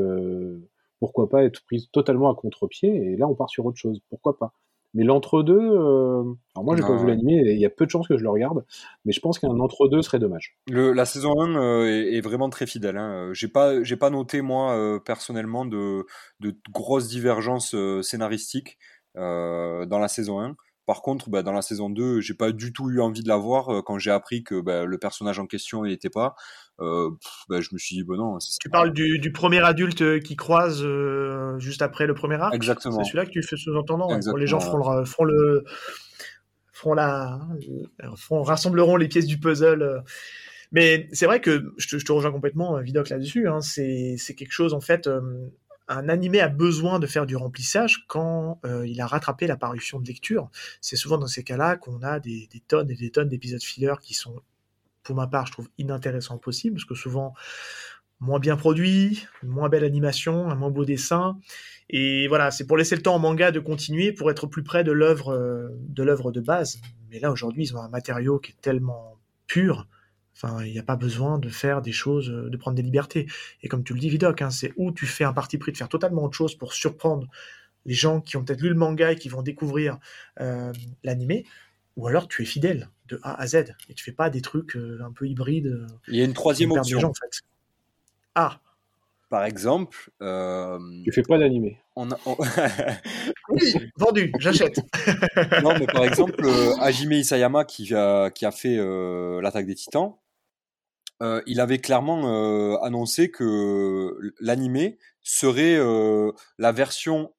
pourquoi pas être prise totalement à contre-pied, et là on part sur autre chose, pourquoi pas? Mais l'entre-deux, alors moi j'ai pas vu l'animé, il y a peu de chances que je le regarde, mais je pense qu'un entre-deux serait dommage. Le, la saison 1 est, vraiment très fidèle. Hein. J'ai pas, j'ai pas noté moi personnellement de, de grosses divergences scénaristiques dans la saison 1. Par contre, bah, dans la saison 2, j'ai pas du tout eu envie de la voir. Euh, quand j'ai appris que bah, le personnage en question n'y était pas, euh, bah, je me suis dit, bon non. Tu parles du, premier adulte euh, qui croise juste après le premier arc? Exactement. C'est celui-là que tu fais sous-entendant. Les gens feront le, feront le, feront la, feront, rassembleront les pièces du puzzle. Mais c'est vrai que je te, rejoins complètement, Vidoc, là-dessus. Hein. C'est quelque chose, en fait, un animé a besoin de faire du remplissage quand euh, il a rattrapé la parution de lecture. C'est souvent dans ces cas-là qu'on a des, tonnes et des tonnes d'épisodes filler qui sont, pour ma part, je trouve inintéressants possible, parce que souvent moins bien produits, moins belle animation, un moins beau dessin. Et voilà, c'est pour laisser le temps au manga de continuer, pour être plus près de l'œuvre euh, de l'œuvre de base. Mais là, aujourd'hui, ils ont un matériau qui est tellement pur Enfin, il n'y a pas besoin de faire des choses, euh, de prendre des libertés. Et comme tu le dis, Vidoc, hein, c'est où tu fais un parti pris de faire totalement autre chose pour surprendre les gens qui ont peut-être lu le manga et qui vont découvrir euh, l'animé, ou alors tu es fidèle de A à Z et tu fais pas des trucs euh, un peu hybrides. Il y a une troisième option. en fait. Ah. Par exemple, tu fais pas d'animé. On oui, vendu, j'achète. non, mais par exemple, Hajime Isayama qui a, qui a fait l'attaque des Titans, euh, il avait clairement euh, annoncé que l'animé serait euh, la version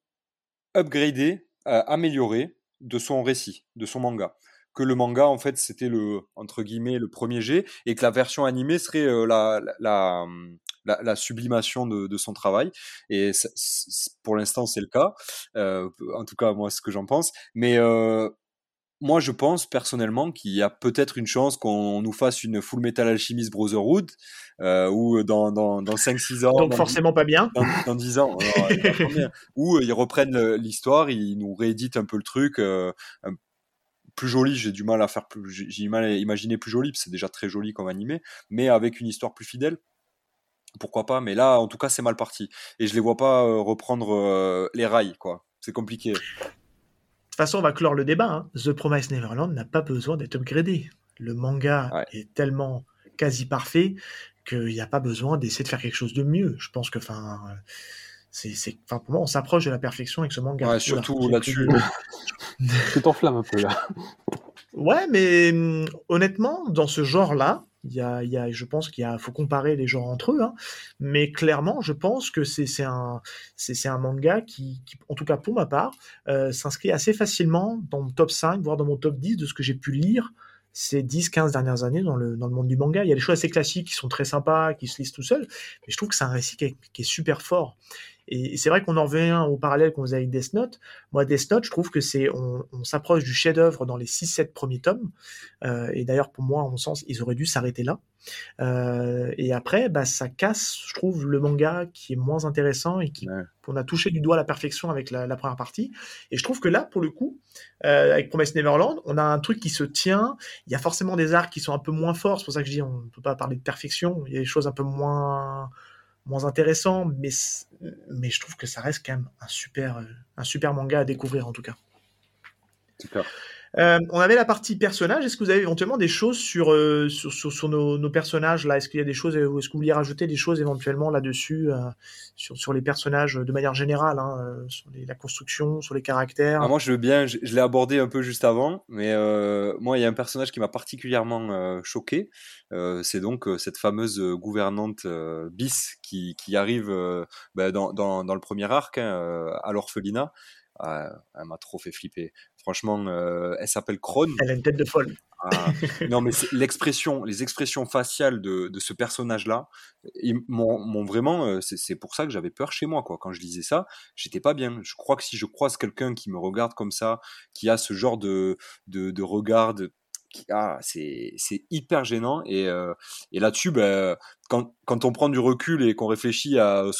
upgradée, améliorée de son récit, de son manga. Que le manga, en fait, c'était le entre guillemets le premier G, et que la version animée serait la, la, la, sublimation de, de, son travail. Et pour l'instant, c'est le cas. en tout cas, moi, ce que j'en pense. Mais moi, je pense personnellement qu'il y a peut-être une chance qu'on nous fasse une Full Metal Alchemist Brotherhood, euh, ou dans, dans, dans 5-6 ans. Donc forcément pas bien. Dans, 10 ans. Ou ils reprennent l'histoire, ils nous rééditent un peu le truc. Euh, plus joli, j'ai du mal à faire plus, j'ai du mal à imaginer plus joli, c'est déjà très joli comme animé, mais avec une histoire plus fidèle. Pourquoi pas Mais là, en tout cas, c'est mal parti. Et je les vois pas euh, reprendre les rails, quoi. C'est compliqué. De toute façon, on va clore le débat. Hein. The Promise Neverland n'a pas besoin d'être upgradé. Le manga est tellement quasi parfait qu'il n'y a pas besoin d'essayer de faire quelque chose de mieux. Je pense que, enfin, c'est, enfin, pour moi, on s'approche de la perfection avec ce manga. Ouais, surtout là-dessus. tu t'enflammes un peu là. Ouais, mais hum, honnêtement, dans ce genre-là, il y a, y a, je pense qu'il faut comparer les genres entre eux, hein. mais clairement, je pense que c'est un, un manga qui, en tout cas pour ma part, euh, s'inscrit assez facilement dans mon top 5, voire dans mon top 10 de ce que j'ai pu lire ces 10-15 dernières années dans le, dans le monde du manga. Il y a des choses assez classiques qui sont très sympas, qui se lisent tout seuls, mais je trouve que c'est un récit qui est super fort. Et, c'est vrai qu'on en revient au parallèle qu'on faisait avec Death Note. Moi, Death Note, je trouve que c'est, on, on s'approche du chef-d'œuvre dans les 6-7 premiers tomes. Euh, et d'ailleurs, pour moi, en mon sens, ils auraient dû s'arrêter là. Euh, et après, bah, ça casse, je trouve, le manga qui est moins intéressant et qui, qu'on a touché du doigt à la perfection avec la, la, première partie. Et je trouve que là, pour le coup, euh, avec Promise Neverland, on a un truc qui se tient. Il y a forcément des arcs qui sont un peu moins forts. C'est pour ça que je dis, on ne peut pas parler de perfection. Il y a des choses un peu moins moins intéressant, mais, mais je trouve que ça reste quand même un super, un super manga à découvrir en tout cas. Super. Euh, on avait la partie personnage. Est-ce que vous avez éventuellement des choses sur, euh, sur, nos, personnages là? Est-ce qu'il y a des choses, est-ce que vous vouliez rajouter des choses éventuellement là-dessus euh, sur, sur les personnages de manière générale, hein, sur la construction, sur les caractères? Ah, Moi, je veux bien. Je, l'ai abordé un peu juste avant, mais moi, il y a un personnage qui m'a particulièrement choqué. c'est donc cette fameuse gouvernante bis qui, qui arrive ben, dans, dans, dans, le premier arc hein, à l'orphelinat. Ah, elle m'a trop fait flipper. Franchement, euh, elle s'appelle Krone. Elle a une tête de folle. Ah, non, mais l'expression, les expressions faciales de, de ce personnage-là, m'ont vraiment. Euh, c'est pour ça que j'avais peur chez moi, quoi. Quand je disais ça, j'étais pas bien. Je crois que si je croise quelqu'un qui me regarde comme ça, qui a ce genre de, de, de regard, de, ah, c'est hyper gênant. Et, euh, et là-dessus, ben, quand, quand, on prend du recul et qu'on réfléchit à, à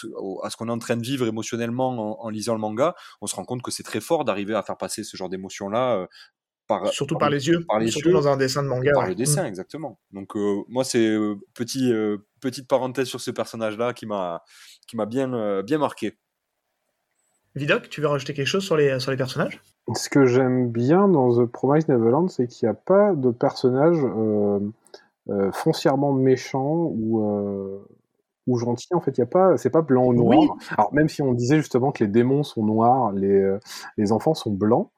ce qu'on est en train de vivre émotionnellement en, lisant le manga, on se rend compte que c'est très fort d'arriver à faire passer ce genre d'émotion-là. Euh, par, surtout par, les yeux, par les surtout dans un dessin de manga. Par le dessin, mm. exactement. Donc euh, moi, c'est petit, petite parenthèse sur ce personnage-là qui m'a qui m'a bien, bien marqué. Vidoc, tu veux rajouter quelque chose sur les, sur les personnages? Ce que j'aime bien dans The Promised Neverland, c'est qu'il n'y a pas de personnage euh, euh, foncièrement méchant ou, euh, ou gentil. En fait, il y a pas, c'est pas blanc ou noir. Alors même si on disait justement que les démons sont noirs, les, les enfants sont blancs.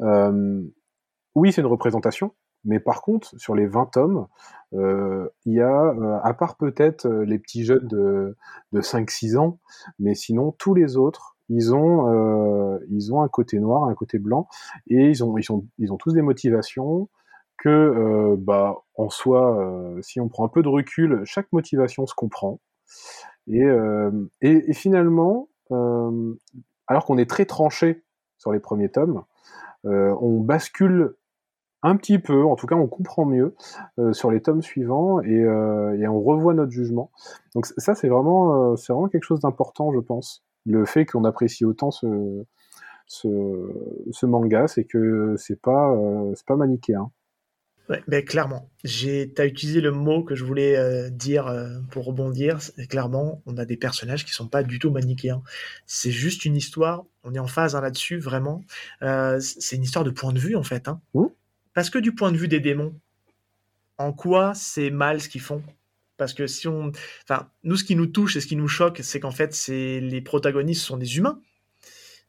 oui, c'est une représentation. Mais par contre, sur les 20 tomes, il y a, à part peut-être les petits jeunes de, de 5-6 ans, mais sinon tous les autres, ils ont, euh, ils ont un côté noir, un côté blanc, et ils ont, ils sont, ils ont tous des motivations que, euh, bah, en soi, euh, si on prend un peu de recul, chaque motivation se comprend. Et, et, finalement, alors qu'on est très tranché sur les premiers tomes, on bascule un petit peu, en tout cas on comprend mieux sur les tomes suivants et, et, on revoit notre jugement. Donc ça c'est vraiment, c'est vraiment quelque chose d'important je pense le fait qu'on apprécie autant ce, ce, manga, c'est que c'est pas, euh, c'est pas manichéen. Ouais, ben clairement. Tu as utilisé le mot que je voulais euh, dire euh, pour rebondir. Clairement, on a des personnages qui sont pas du tout manichéens. C'est juste une histoire. On est en phase hein, là-dessus, vraiment. c'est une histoire de point de vue, en fait. Hein. Mmh. Parce que du point de vue des démons, en quoi c'est mal ce qu'ils font? Parce que si on, enfin, nous, ce qui nous touche et ce qui nous choque, c'est qu'en fait, c'est les protagonistes sont des humains.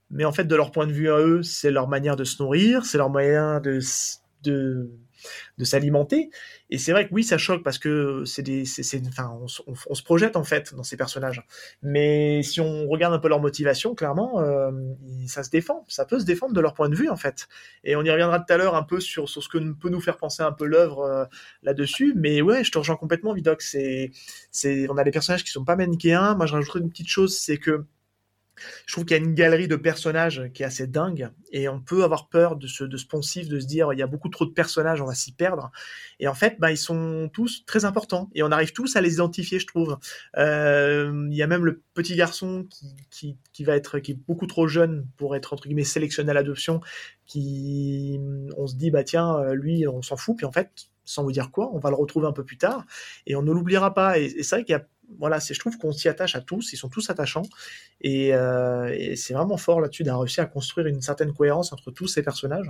Mais en fait, de leur point de vue à eux, c'est leur manière de se nourrir, c'est leur moyen de, de s'alimenter. Et c'est vrai que oui, ça choque parce que c'est des, c'est, enfin, on, se projette en fait dans ces personnages. Mais si on regarde un peu leur motivation, clairement, euh, ça se défend. Ça peut se défendre de leur point de vue en fait. Et on y reviendra tout à l'heure un peu sur, sur ce que peut nous faire penser un peu l'œuvre euh, là-dessus. Mais ouais, je te rejoins complètement, Vidoc. C'est, c'est, on a des personnages qui sont pas manichéens. Moi, je rajouterais une petite chose, c'est que je trouve qu'il y a une galerie de personnages qui est assez dingue et on peut avoir peur de ce, de ce poncif, de se dire il y a beaucoup trop de personnages, on va s'y perdre. Et en fait, bah, ils sont tous très importants et on arrive tous à les identifier, je trouve. Euh, il y a même le petit garçon qui, qui, va être qui est beaucoup trop jeune pour être entre guillemets sélectionné à l'adoption, qui on se dit bah tiens lui on s'en fout puis en fait sans vous dire quoi, on va le retrouver un peu plus tard et on ne l'oubliera pas. Et, et c'est vrai qu'il y a voilà, je trouve qu'on s'y attache à tous, ils sont tous attachants, et, euh, c'est vraiment fort là-dessus d'avoir réussi à construire une certaine cohérence entre tous ces personnages.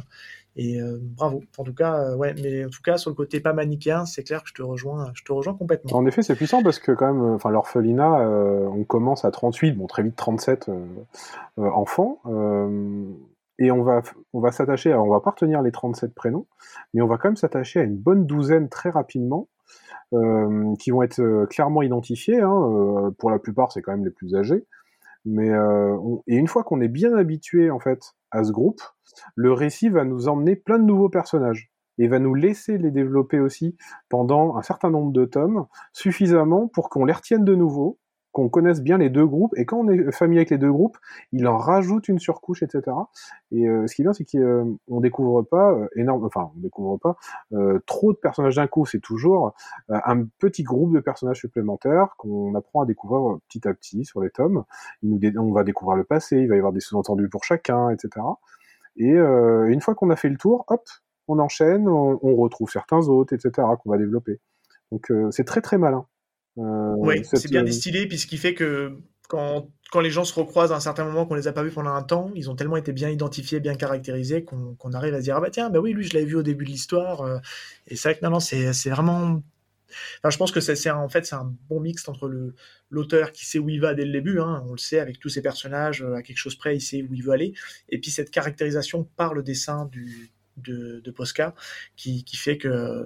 Et euh, bravo. En tout cas, euh, ouais, mais en tout cas sur le côté pas manichéen, c'est clair que je te rejoins, je te rejoins complètement. En effet, c'est puissant parce que quand même, enfin l'orphelinat, on commence à 38, bon très vite 37 enfants. et on va, on va s'attacher, on va pas retenir les 37 prénoms, mais on va quand même s'attacher à une bonne douzaine très rapidement, euh, qui vont être euh, clairement identifiés. Hein, euh, pour la plupart, c'est quand même les plus âgés. Mais et une fois qu'on est bien habitué en fait à ce groupe, le récit va nous emmener plein de nouveaux personnages et va nous laisser les développer aussi pendant un certain nombre de tomes, suffisamment pour qu'on les retienne de nouveau qu'on connaisse bien les deux groupes, et quand on est familier avec les deux groupes, il en rajoute une surcouche, etc. Et euh, ce qui est bien, c'est qu'on euh, découvre pas euh, énorme, enfin, on découvre pas trop de personnages d'un coup. C'est toujours un petit groupe de personnages supplémentaires qu'on apprend à découvrir petit à petit sur les tomes. On va découvrir le passé, il va y avoir des sous-entendus pour chacun, etc. Et une fois qu'on a fait le tour, hop, on enchaîne, on, on retrouve certains autres, etc. qu'on va développer. Donc c'est très très malin. Oui, c'est bien distillé, puis ce qui fait que quand, quand, les gens se recroisent à un certain moment qu'on les a pas vus pendant un temps, ils ont tellement été bien identifiés, bien caractérisés qu'on arrive à se dire ah bah tiens bah oui lui je l'avais vu au début de l'histoire et c'est vrai que non non c'est vraiment Enfin, je pense que c'est en fait c'est un bon mix entre l'auteur qui sait où il va dès le début, hein, on le sait avec tous ses personnages à quelque chose près, il sait où il veut aller, et puis cette caractérisation par le dessin du de, de Posca qui, qui fait que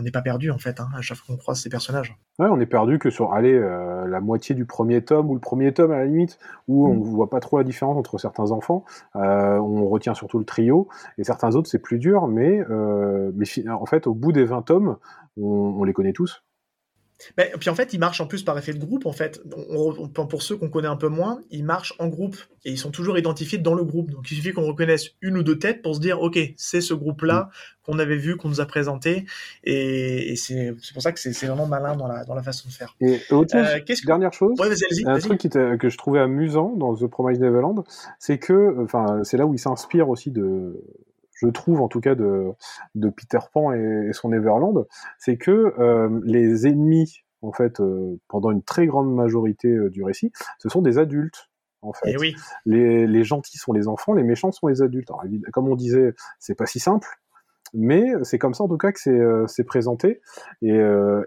on n'est pas perdu en fait hein, à chaque fois qu'on croise ces personnages. Ouais, on est perdu que sur aller euh, la moitié du premier tome ou le premier tome à la limite où on mm. voit pas trop la différence entre certains enfants. Euh, on retient surtout le trio et certains autres c'est plus dur, mais euh, mais en fait au bout des 20 tomes on les connaît tous. Mais, puis en fait, ils marchent en plus par effet de groupe. En fait, pour ceux qu'on connaît un peu moins, ils marchent en groupe et ils sont toujours identifiés dans le groupe. Donc il suffit qu'on reconnaisse une ou deux têtes pour se dire, ok, c'est ce groupe-là mm. qu'on avait vu, qu'on nous a présenté. Et, c'est pour ça que c'est vraiment malin dans la, dans la façon de faire. Et autre euh, dernière chose, un truc qui que je trouvais amusant dans The Promised Neverland, c'est que, enfin, c'est là où il s'inspire aussi de je trouve en tout cas de, de Peter Pan et, son Neverland, c'est que euh, les ennemis, en fait, euh, pendant une très grande majorité euh, du récit, ce sont des adultes. En fait, eh oui. les, les, gentils sont les enfants, les méchants sont les adultes. Alors, comme on disait, c'est pas si simple, mais c'est comme ça en tout cas que c'est présenté et,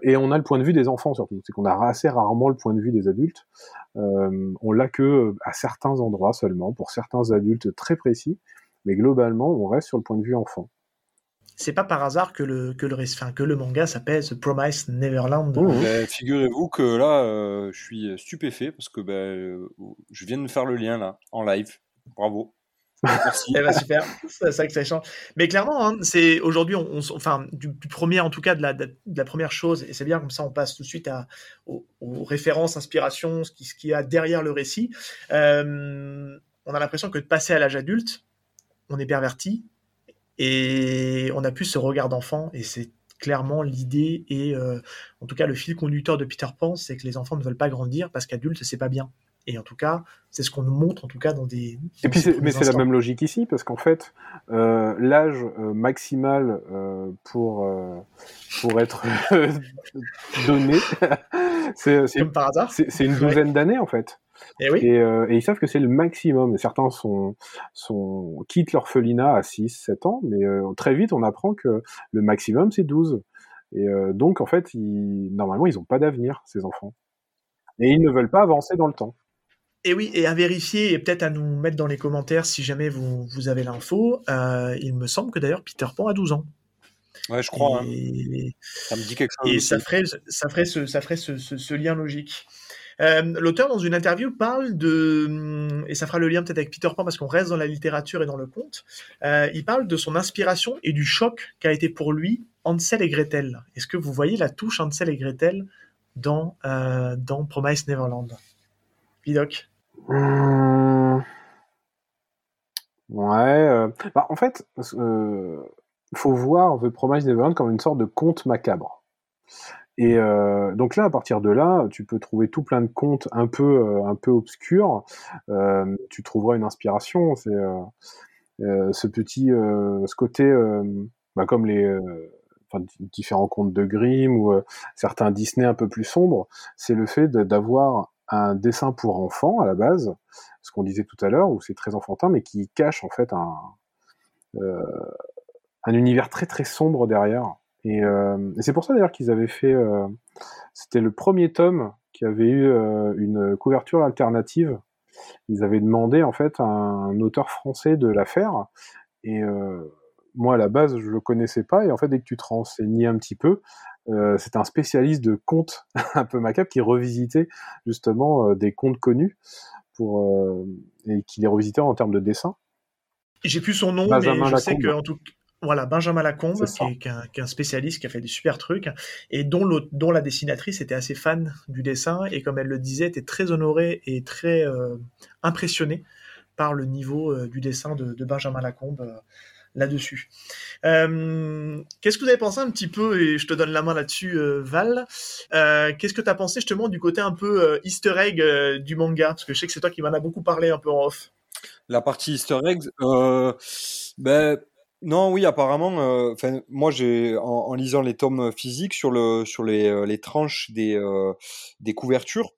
et, on a le point de vue des enfants surtout c'est qu'on a assez rarement le point de vue des adultes on l'a que à certains endroits seulement pour certains adultes très précis mais globalement, on reste sur le point de vue enfant. C'est pas par hasard que le, que le, enfin, que le manga s'appelle The Promised Neverland. Mmh. Ben, figurez-vous que là, euh, je suis stupéfait parce que ben, euh, je viens de faire le lien là, en live. Bravo. Merci. eh ben, super, c'est ça que ça change. Mais clairement, hein, c'est aujourd'hui, on, enfin, du, premier, en tout cas, de la, de, la première chose, et c'est bien comme ça, on passe tout de suite à, aux, références, inspirations, ce qu'il ce qui y a derrière le récit. Euh, on a l'impression que de passer à l'âge adulte, on est perverti et on a plus ce regard d'enfant et c'est clairement l'idée et euh, en tout cas le fil conducteur de Peter Pan, c'est que les enfants ne veulent pas grandir parce qu'adultes c'est pas bien. Et en tout cas, c'est ce qu'on nous montre en tout cas dans des. et puis mais c'est la même logique ici parce qu'en fait, euh, l'âge euh, maximal pour pour être donné, c'est C'est une douzaine d'années en fait. Eh euh, et, ils savent que c'est le maximum. certains sont, sont, quittent l'orphelinat à 6, 7 ans, mais euh, très vite, on apprend que le maximum, c'est 12. Et euh, donc, en fait, ils, normalement, ils n'ont pas d'avenir, ces enfants. Et ils ne veulent pas avancer dans le temps. Et oui, et à vérifier, et peut-être à nous mettre dans les commentaires si jamais vous, vous avez l'info. il me semble que d'ailleurs Peter Pan a 12 ans. Ouais, je crois. Hein. Ça me dit quelque chose. Et ça ferait, ça ferait, ce, ça ferait ce, ce lien logique. Euh, l'auteur, dans une interview, parle de, hum, et ça fera le lien peut-être avec Peter Pan parce qu'on reste dans la littérature et dans le conte, euh, il parle de son inspiration et du choc qu'a été pour lui Hansel et Gretel. Est-ce que vous voyez la touche Hansel et Gretel dans, euh, dans Promise Neverland? Vidoc mmh. Ouais. Bah, en fait, il faut voir The Promise Neverland comme une sorte de conte macabre. Et euh, donc là, à partir de là, tu peux trouver tout plein de contes un peu, euh, un peu obscurs. Euh, tu trouveras une inspiration. C'est ce petit, ce côté, bah, comme les enfin, différents contes de Grimm ou certains Disney un peu plus sombres. C'est le fait d'avoir un dessin pour enfants à la base, ce qu'on disait tout à l'heure, où c'est très enfantin, mais qui cache en fait un, un univers très très sombre derrière. Euh, et, c'est pour ça d'ailleurs qu'ils avaient fait. Euh, c'était le premier tome qui avait eu euh, une couverture alternative. Ils avaient demandé en fait à un auteur français de la faire. Et moi à la base je le connaissais pas. Et en fait dès que tu te renseignais un petit peu, c'est un spécialiste de contes un peu macabre qui revisitait justement des contes connus pour et qui les revisitait en termes de dessin. J'ai plus son nom, mais je sais que en tout, voilà, Benjamin Lacombe, qui est, un, spécialiste, qui a fait des super trucs, et dont, dont la dessinatrice était assez fan du dessin, et comme elle le disait, était très honorée et très euh, impressionnée par le niveau euh, du dessin de, Benjamin Lacombe euh, là-dessus. Qu'est-ce que vous avez pensé un petit peu, et je te donne la main là-dessus, Val, qu'est-ce que tu as pensé justement du côté un peu easter egg du manga? Parce que je sais que c'est toi qui m'en as beaucoup parlé un peu en off. La partie easter egg, ben Non, oui, apparemment, enfin, moi, j'ai en, lisant les tomes physiques sur le sur les, les tranches des des couvertures,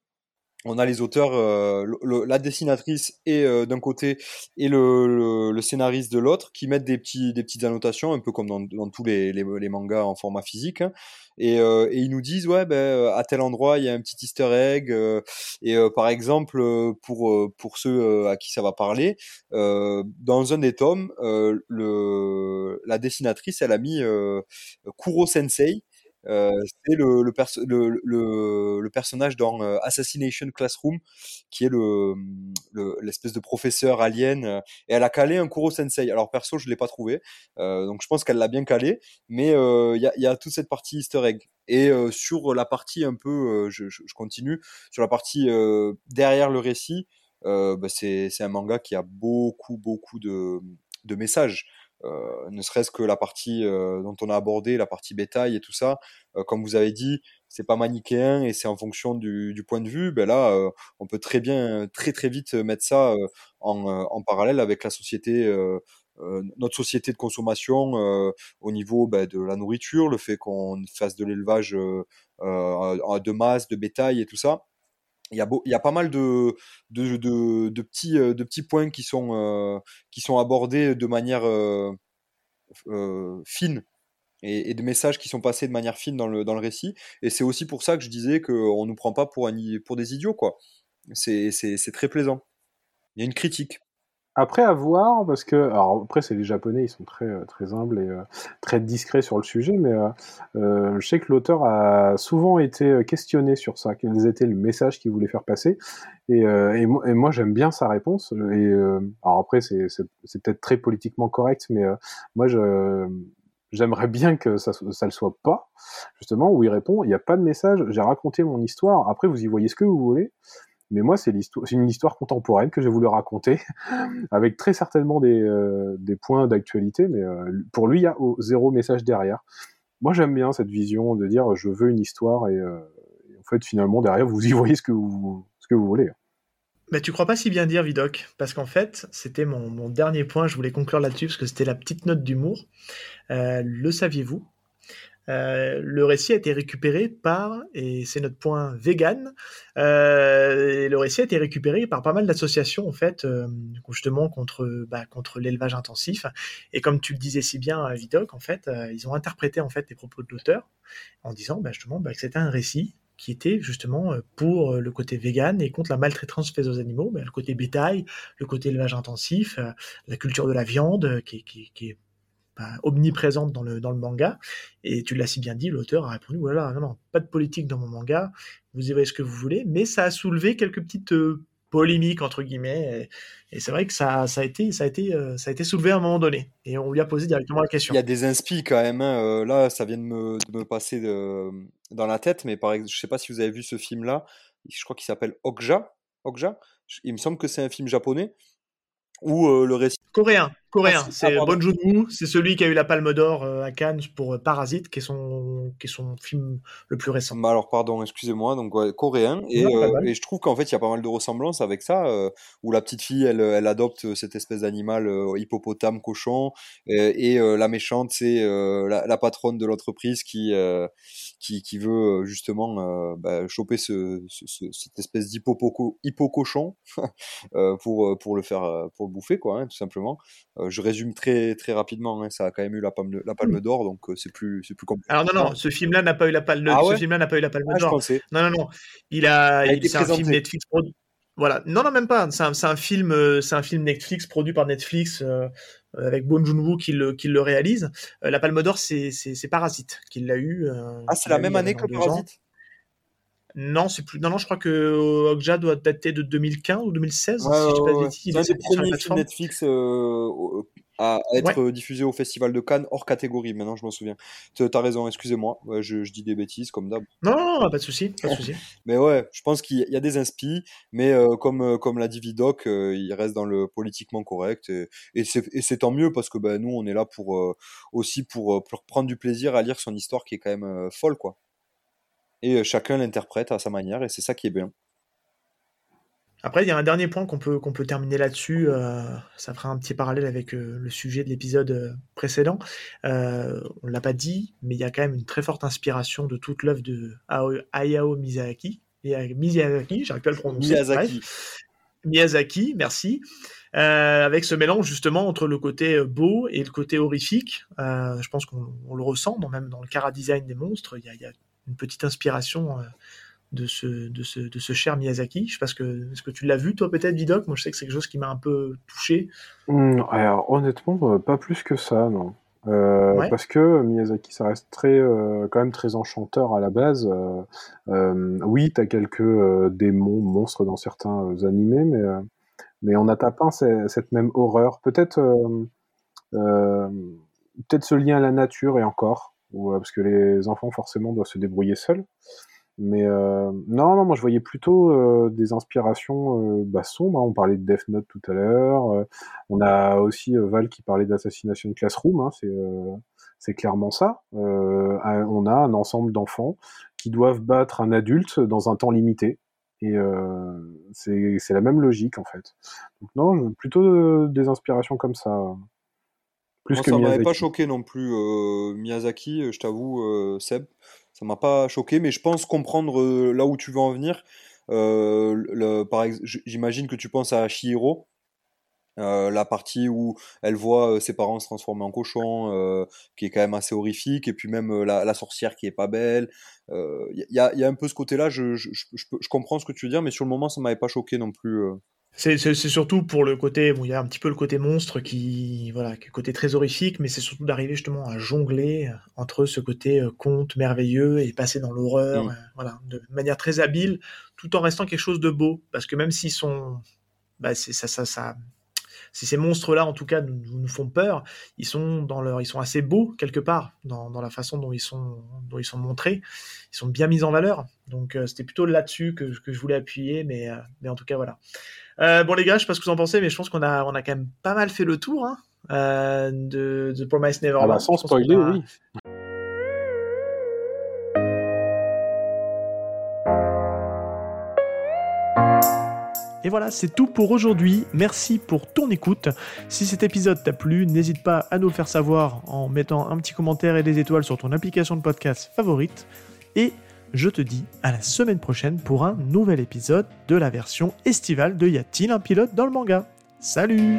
on a les auteurs, euh, la dessinatrice et euh, d'un côté et le, le, scénariste de l'autre, qui mettent des petits des petites annotations, un peu comme dans, dans tous les, les, les, mangas en format physique. Hein. Et, euh, et, ils nous disent ouais ben à tel endroit il y a un petit Easter egg. et par exemple pour pour ceux à qui ça va parler, dans un des tomes, le la dessinatrice elle a mis Kuro Sensei euh, c'est le, le, personnage dans euh, Assassination Classroom, qui est le l'espèce de professeur alien. Euh, et elle a calé un Kuro Sensei. Alors perso, je l'ai pas trouvé, donc je pense qu'elle l'a bien calé. Mais il y a, toute cette partie Easter egg. Et sur la partie un peu, je, je, continue, sur la partie derrière le récit, bah c'est un manga qui a beaucoup beaucoup de, de messages. Euh, ne serait-ce que la partie euh, dont on a abordé, la partie bétail et tout ça, euh, comme vous avez dit, c'est pas manichéen et c'est en fonction du, point de vue. Ben là, on peut très bien, très très vite mettre ça en, en, parallèle avec la société. notre société de consommation au niveau ben, de la nourriture, le fait qu'on fasse de l'élevage de masse, de bétail et tout ça il y, a pas mal de, de petits, points qui sont, euh, qui sont abordés de manière euh, euh, fine et, de messages qui sont passés de manière fine dans le, récit. Et c'est aussi pour ça que je disais qu'on ne nous prend pas pour, pour des idiots. quoi. C'est très plaisant. Il y a une critique. Après, à voir, parce que, alors après, c'est les Japonais, ils sont très, euh, très humbles et euh, très discrets sur le sujet, mais euh, je sais que l'auteur a souvent été questionné sur ça, quels étaient le message qu'il voulait faire passer, et, et, moi, j'aime bien sa réponse. Et alors après, c'est peut-être très politiquement correct, mais moi, j'aimerais bien que ça, ça le soit pas, justement, où il répond, il n'y a pas de message, j'ai raconté mon histoire, après vous y voyez ce que vous voulez, mais moi, c'est une histoire contemporaine que j'ai voulu raconter, avec très certainement des, euh, des points d'actualité, mais euh, pour lui, il y a zéro message derrière. Moi, j'aime bien cette vision de dire je veux une histoire et, euh, en fait, finalement, derrière, vous y voyez ce que vous, ce que vous voulez. Mais tu crois pas si bien dire, Vidoc Parce qu'en fait, c'était mon, mon, dernier point, je voulais conclure là-dessus, parce que c'était la petite note d'humour. le saviez-vous euh, le récit a été récupéré par, et c'est notre point vegan, euh, le récit a été récupéré par pas mal d'associations en fait, euh, justement contre bah, contre l'élevage intensif. Et comme tu le disais si bien, Vidoc, en fait, ils ont interprété en fait les propos de l'auteur en disant bah, justement bah, que c'était un récit qui était justement pour le côté vegan et contre la maltraitance faite aux animaux, le côté bétail, le côté élevage intensif, la culture de la viande qui, qui est omniprésente dans le, dans le manga. Et tu l'as si bien dit, l'auteur a répondu voilà, non, non, pas de politique dans mon manga, vous y voyez ce que vous voulez, mais ça a soulevé quelques petites euh, polémiques, entre guillemets. Et, c'est vrai que ça, ça, a été, ça, a été, euh, ça a été soulevé à un moment donné. Et on lui a posé directement la question. Il y a des inspi quand même. Hein, euh, là, ça vient de me, de me passer de, dans la tête, mais par exemple, je sais pas si vous avez vu ce film-là. Je crois qu'il s'appelle Okja. Okja. Il me semble que c'est un film japonais où le récit. Coréen. Coréen, ah, c'est Bon Joon-ho, c'est celui qui a eu la Palme d'Or euh, à Cannes pour euh, Parasite, qui est son, qui est son film le plus récent. Bah alors pardon, excusez-moi, donc coréen, et, euh, et, je trouve qu'en fait il y a pas mal de ressemblances avec ça, où la petite fille elle, elle adopte cette espèce d'animal hippopotame cochon, et, la méchante c'est la, patronne de l'entreprise qui, qui, qui veut justement bah, choper ce, cette espèce d'hippo cochon pour, pour le faire pour le bouffer quoi, hein, tout simplement. Euh, je résume très très rapidement. Hein, ça a quand même eu la palme, la palme mmh. d'or, donc euh, c'est plus c'est plus compliqué. Alors non non, ce film-là n'a pas eu la palme. Ah ce film-là n'a pas eu la palme ah, d'or. Non non non, il a, il, c'est un film Netflix produit. Voilà, non non même pas. C'est un, un, film, euh, c'est un film Netflix produit par Netflix avec Bon Joon-ho qui le, qui le réalise. la Palme d'Or, c'est c'est Parasite qui l'a eu. ah, c'est la même année que Parasite? Non, c'est plus. Non, non, je crois que Okja doit dater de 2015 ou 2016, si je C'est un des premiers films Netflix euh, à être diffusé au Festival de Cannes hors catégorie. Maintenant, je m'en souviens. T'as raison, excusez-moi. je, dis des bêtises comme d'hab. Non, non, pas de souci, pas de souci. mais ouais, je pense qu'il y a des inspi, mais euh, comme euh, comme l'a dit Vidoc, il reste dans le politiquement correct et, et c'est tant mieux parce que ben, nous, on est là pour aussi pour, pour prendre du plaisir à lire son histoire qui est quand même folle, quoi et chacun l'interprète à sa manière et c'est ça qui est bien. Après, il y a un dernier point qu'on peut, qu'on peut terminer là-dessus. euh, ça fera un petit parallèle avec euh, le sujet de l'épisode euh, précédent. Euh, on l'a pas dit, mais il y a quand même une très forte inspiration de toute l'œuvre de Ao- Hayao Miyazaki. Miya- Miyazaki, j'arrive pas à le prononcer. Miyazaki. Miyazaki, merci. Euh, avec ce mélange justement entre le côté euh, beau et le côté horrifique. Euh, je pense qu'on on le ressent, dans- même dans le cara design des monstres. Il y a, il y a une petite inspiration euh, de, ce, de, ce, de ce cher Miyazaki. Je sais pas ce que, est-ce que tu l'as vu toi peut-être, Vidoc? Moi je sais que c'est quelque chose qui m'a un peu touché. Hmm, alors honnêtement, euh, pas plus que ça, non. Euh, Ouais. Parce que Miyazaki, ça reste très, euh, quand même très enchanteur à la base. Euh, oui, t'as quelques démons, monstres dans certains animés, mais, mais on a tapin c'est- cette même horreur. Peut-être peut-être ce lien à la nature et encore, ou, euh, parce que les enfants forcément doivent se débrouiller seuls. Mais euh, non, non, moi je voyais plutôt euh, des inspirations euh, bah, sombres. hein. On parlait de Death Note tout à l'heure. euh, on a aussi euh, Val qui parlait d'Assassination Classroom. Hein, c'est c'est clairement ça. On a un ensemble d'enfants qui doivent battre un adulte dans un temps limité. Et c'est c'est la même logique en fait. Donc non, plutôt des inspirations comme ça. Plus Moi, que ça m'avait pas choqué non plus, euh, Miyazaki, euh, je t'avoue, euh, Seb. Ça m'a pas choqué, mais je pense comprendre euh, là où tu veux en venir. Le, par ex- j'imagine que tu penses à Chihiro, euh, la partie où elle voit ses parents se transformer en cochon, qui est quand même assez horrifique, et puis même la, la sorcière qui est pas belle. Il y, a, y a un peu ce côté-là, je, je comprends ce que tu veux dire, mais sur le moment, ça m'avait pas choqué non plus. C'est surtout pour le côté, bon, il y a un petit peu le côté monstre qui, voilà, qui est côté très horrifique, mais c'est surtout d'arriver justement à jongler euh, entre ce côté euh, conte merveilleux et passer dans l'horreur, Mm. euh, voilà, de manière très habile, tout en restant quelque chose de beau, parce que même s'ils sont, bah, c'est ça, ça, ça, si ces monstres-là, en tout cas, nous, nous nous font peur, ils sont dans leur, ils sont assez beaux quelque part dans, dans la façon dont ils sont, dont ils sont montrés. Ils sont bien mis en valeur. Donc euh, c'était plutôt là-dessus que, que je voulais appuyer, mais, euh, mais en tout cas voilà. Euh, bon les gars, je sais pas ce que vous en pensez, mais je pense qu'on a, on a quand même pas mal fait le tour hein, euh, de The Promise Ah Neverland. bah sans spoiler, a- oui. Et voilà, c'est tout pour aujourd'hui. Merci pour ton écoute. Si cet épisode t'a plu, n'hésite pas à nous le faire savoir en mettant un petit commentaire et des étoiles sur ton application de podcast favorite. Et je te dis à la semaine prochaine pour un nouvel épisode de la version estivale de Y a-t-il un pilote dans le manga? Salut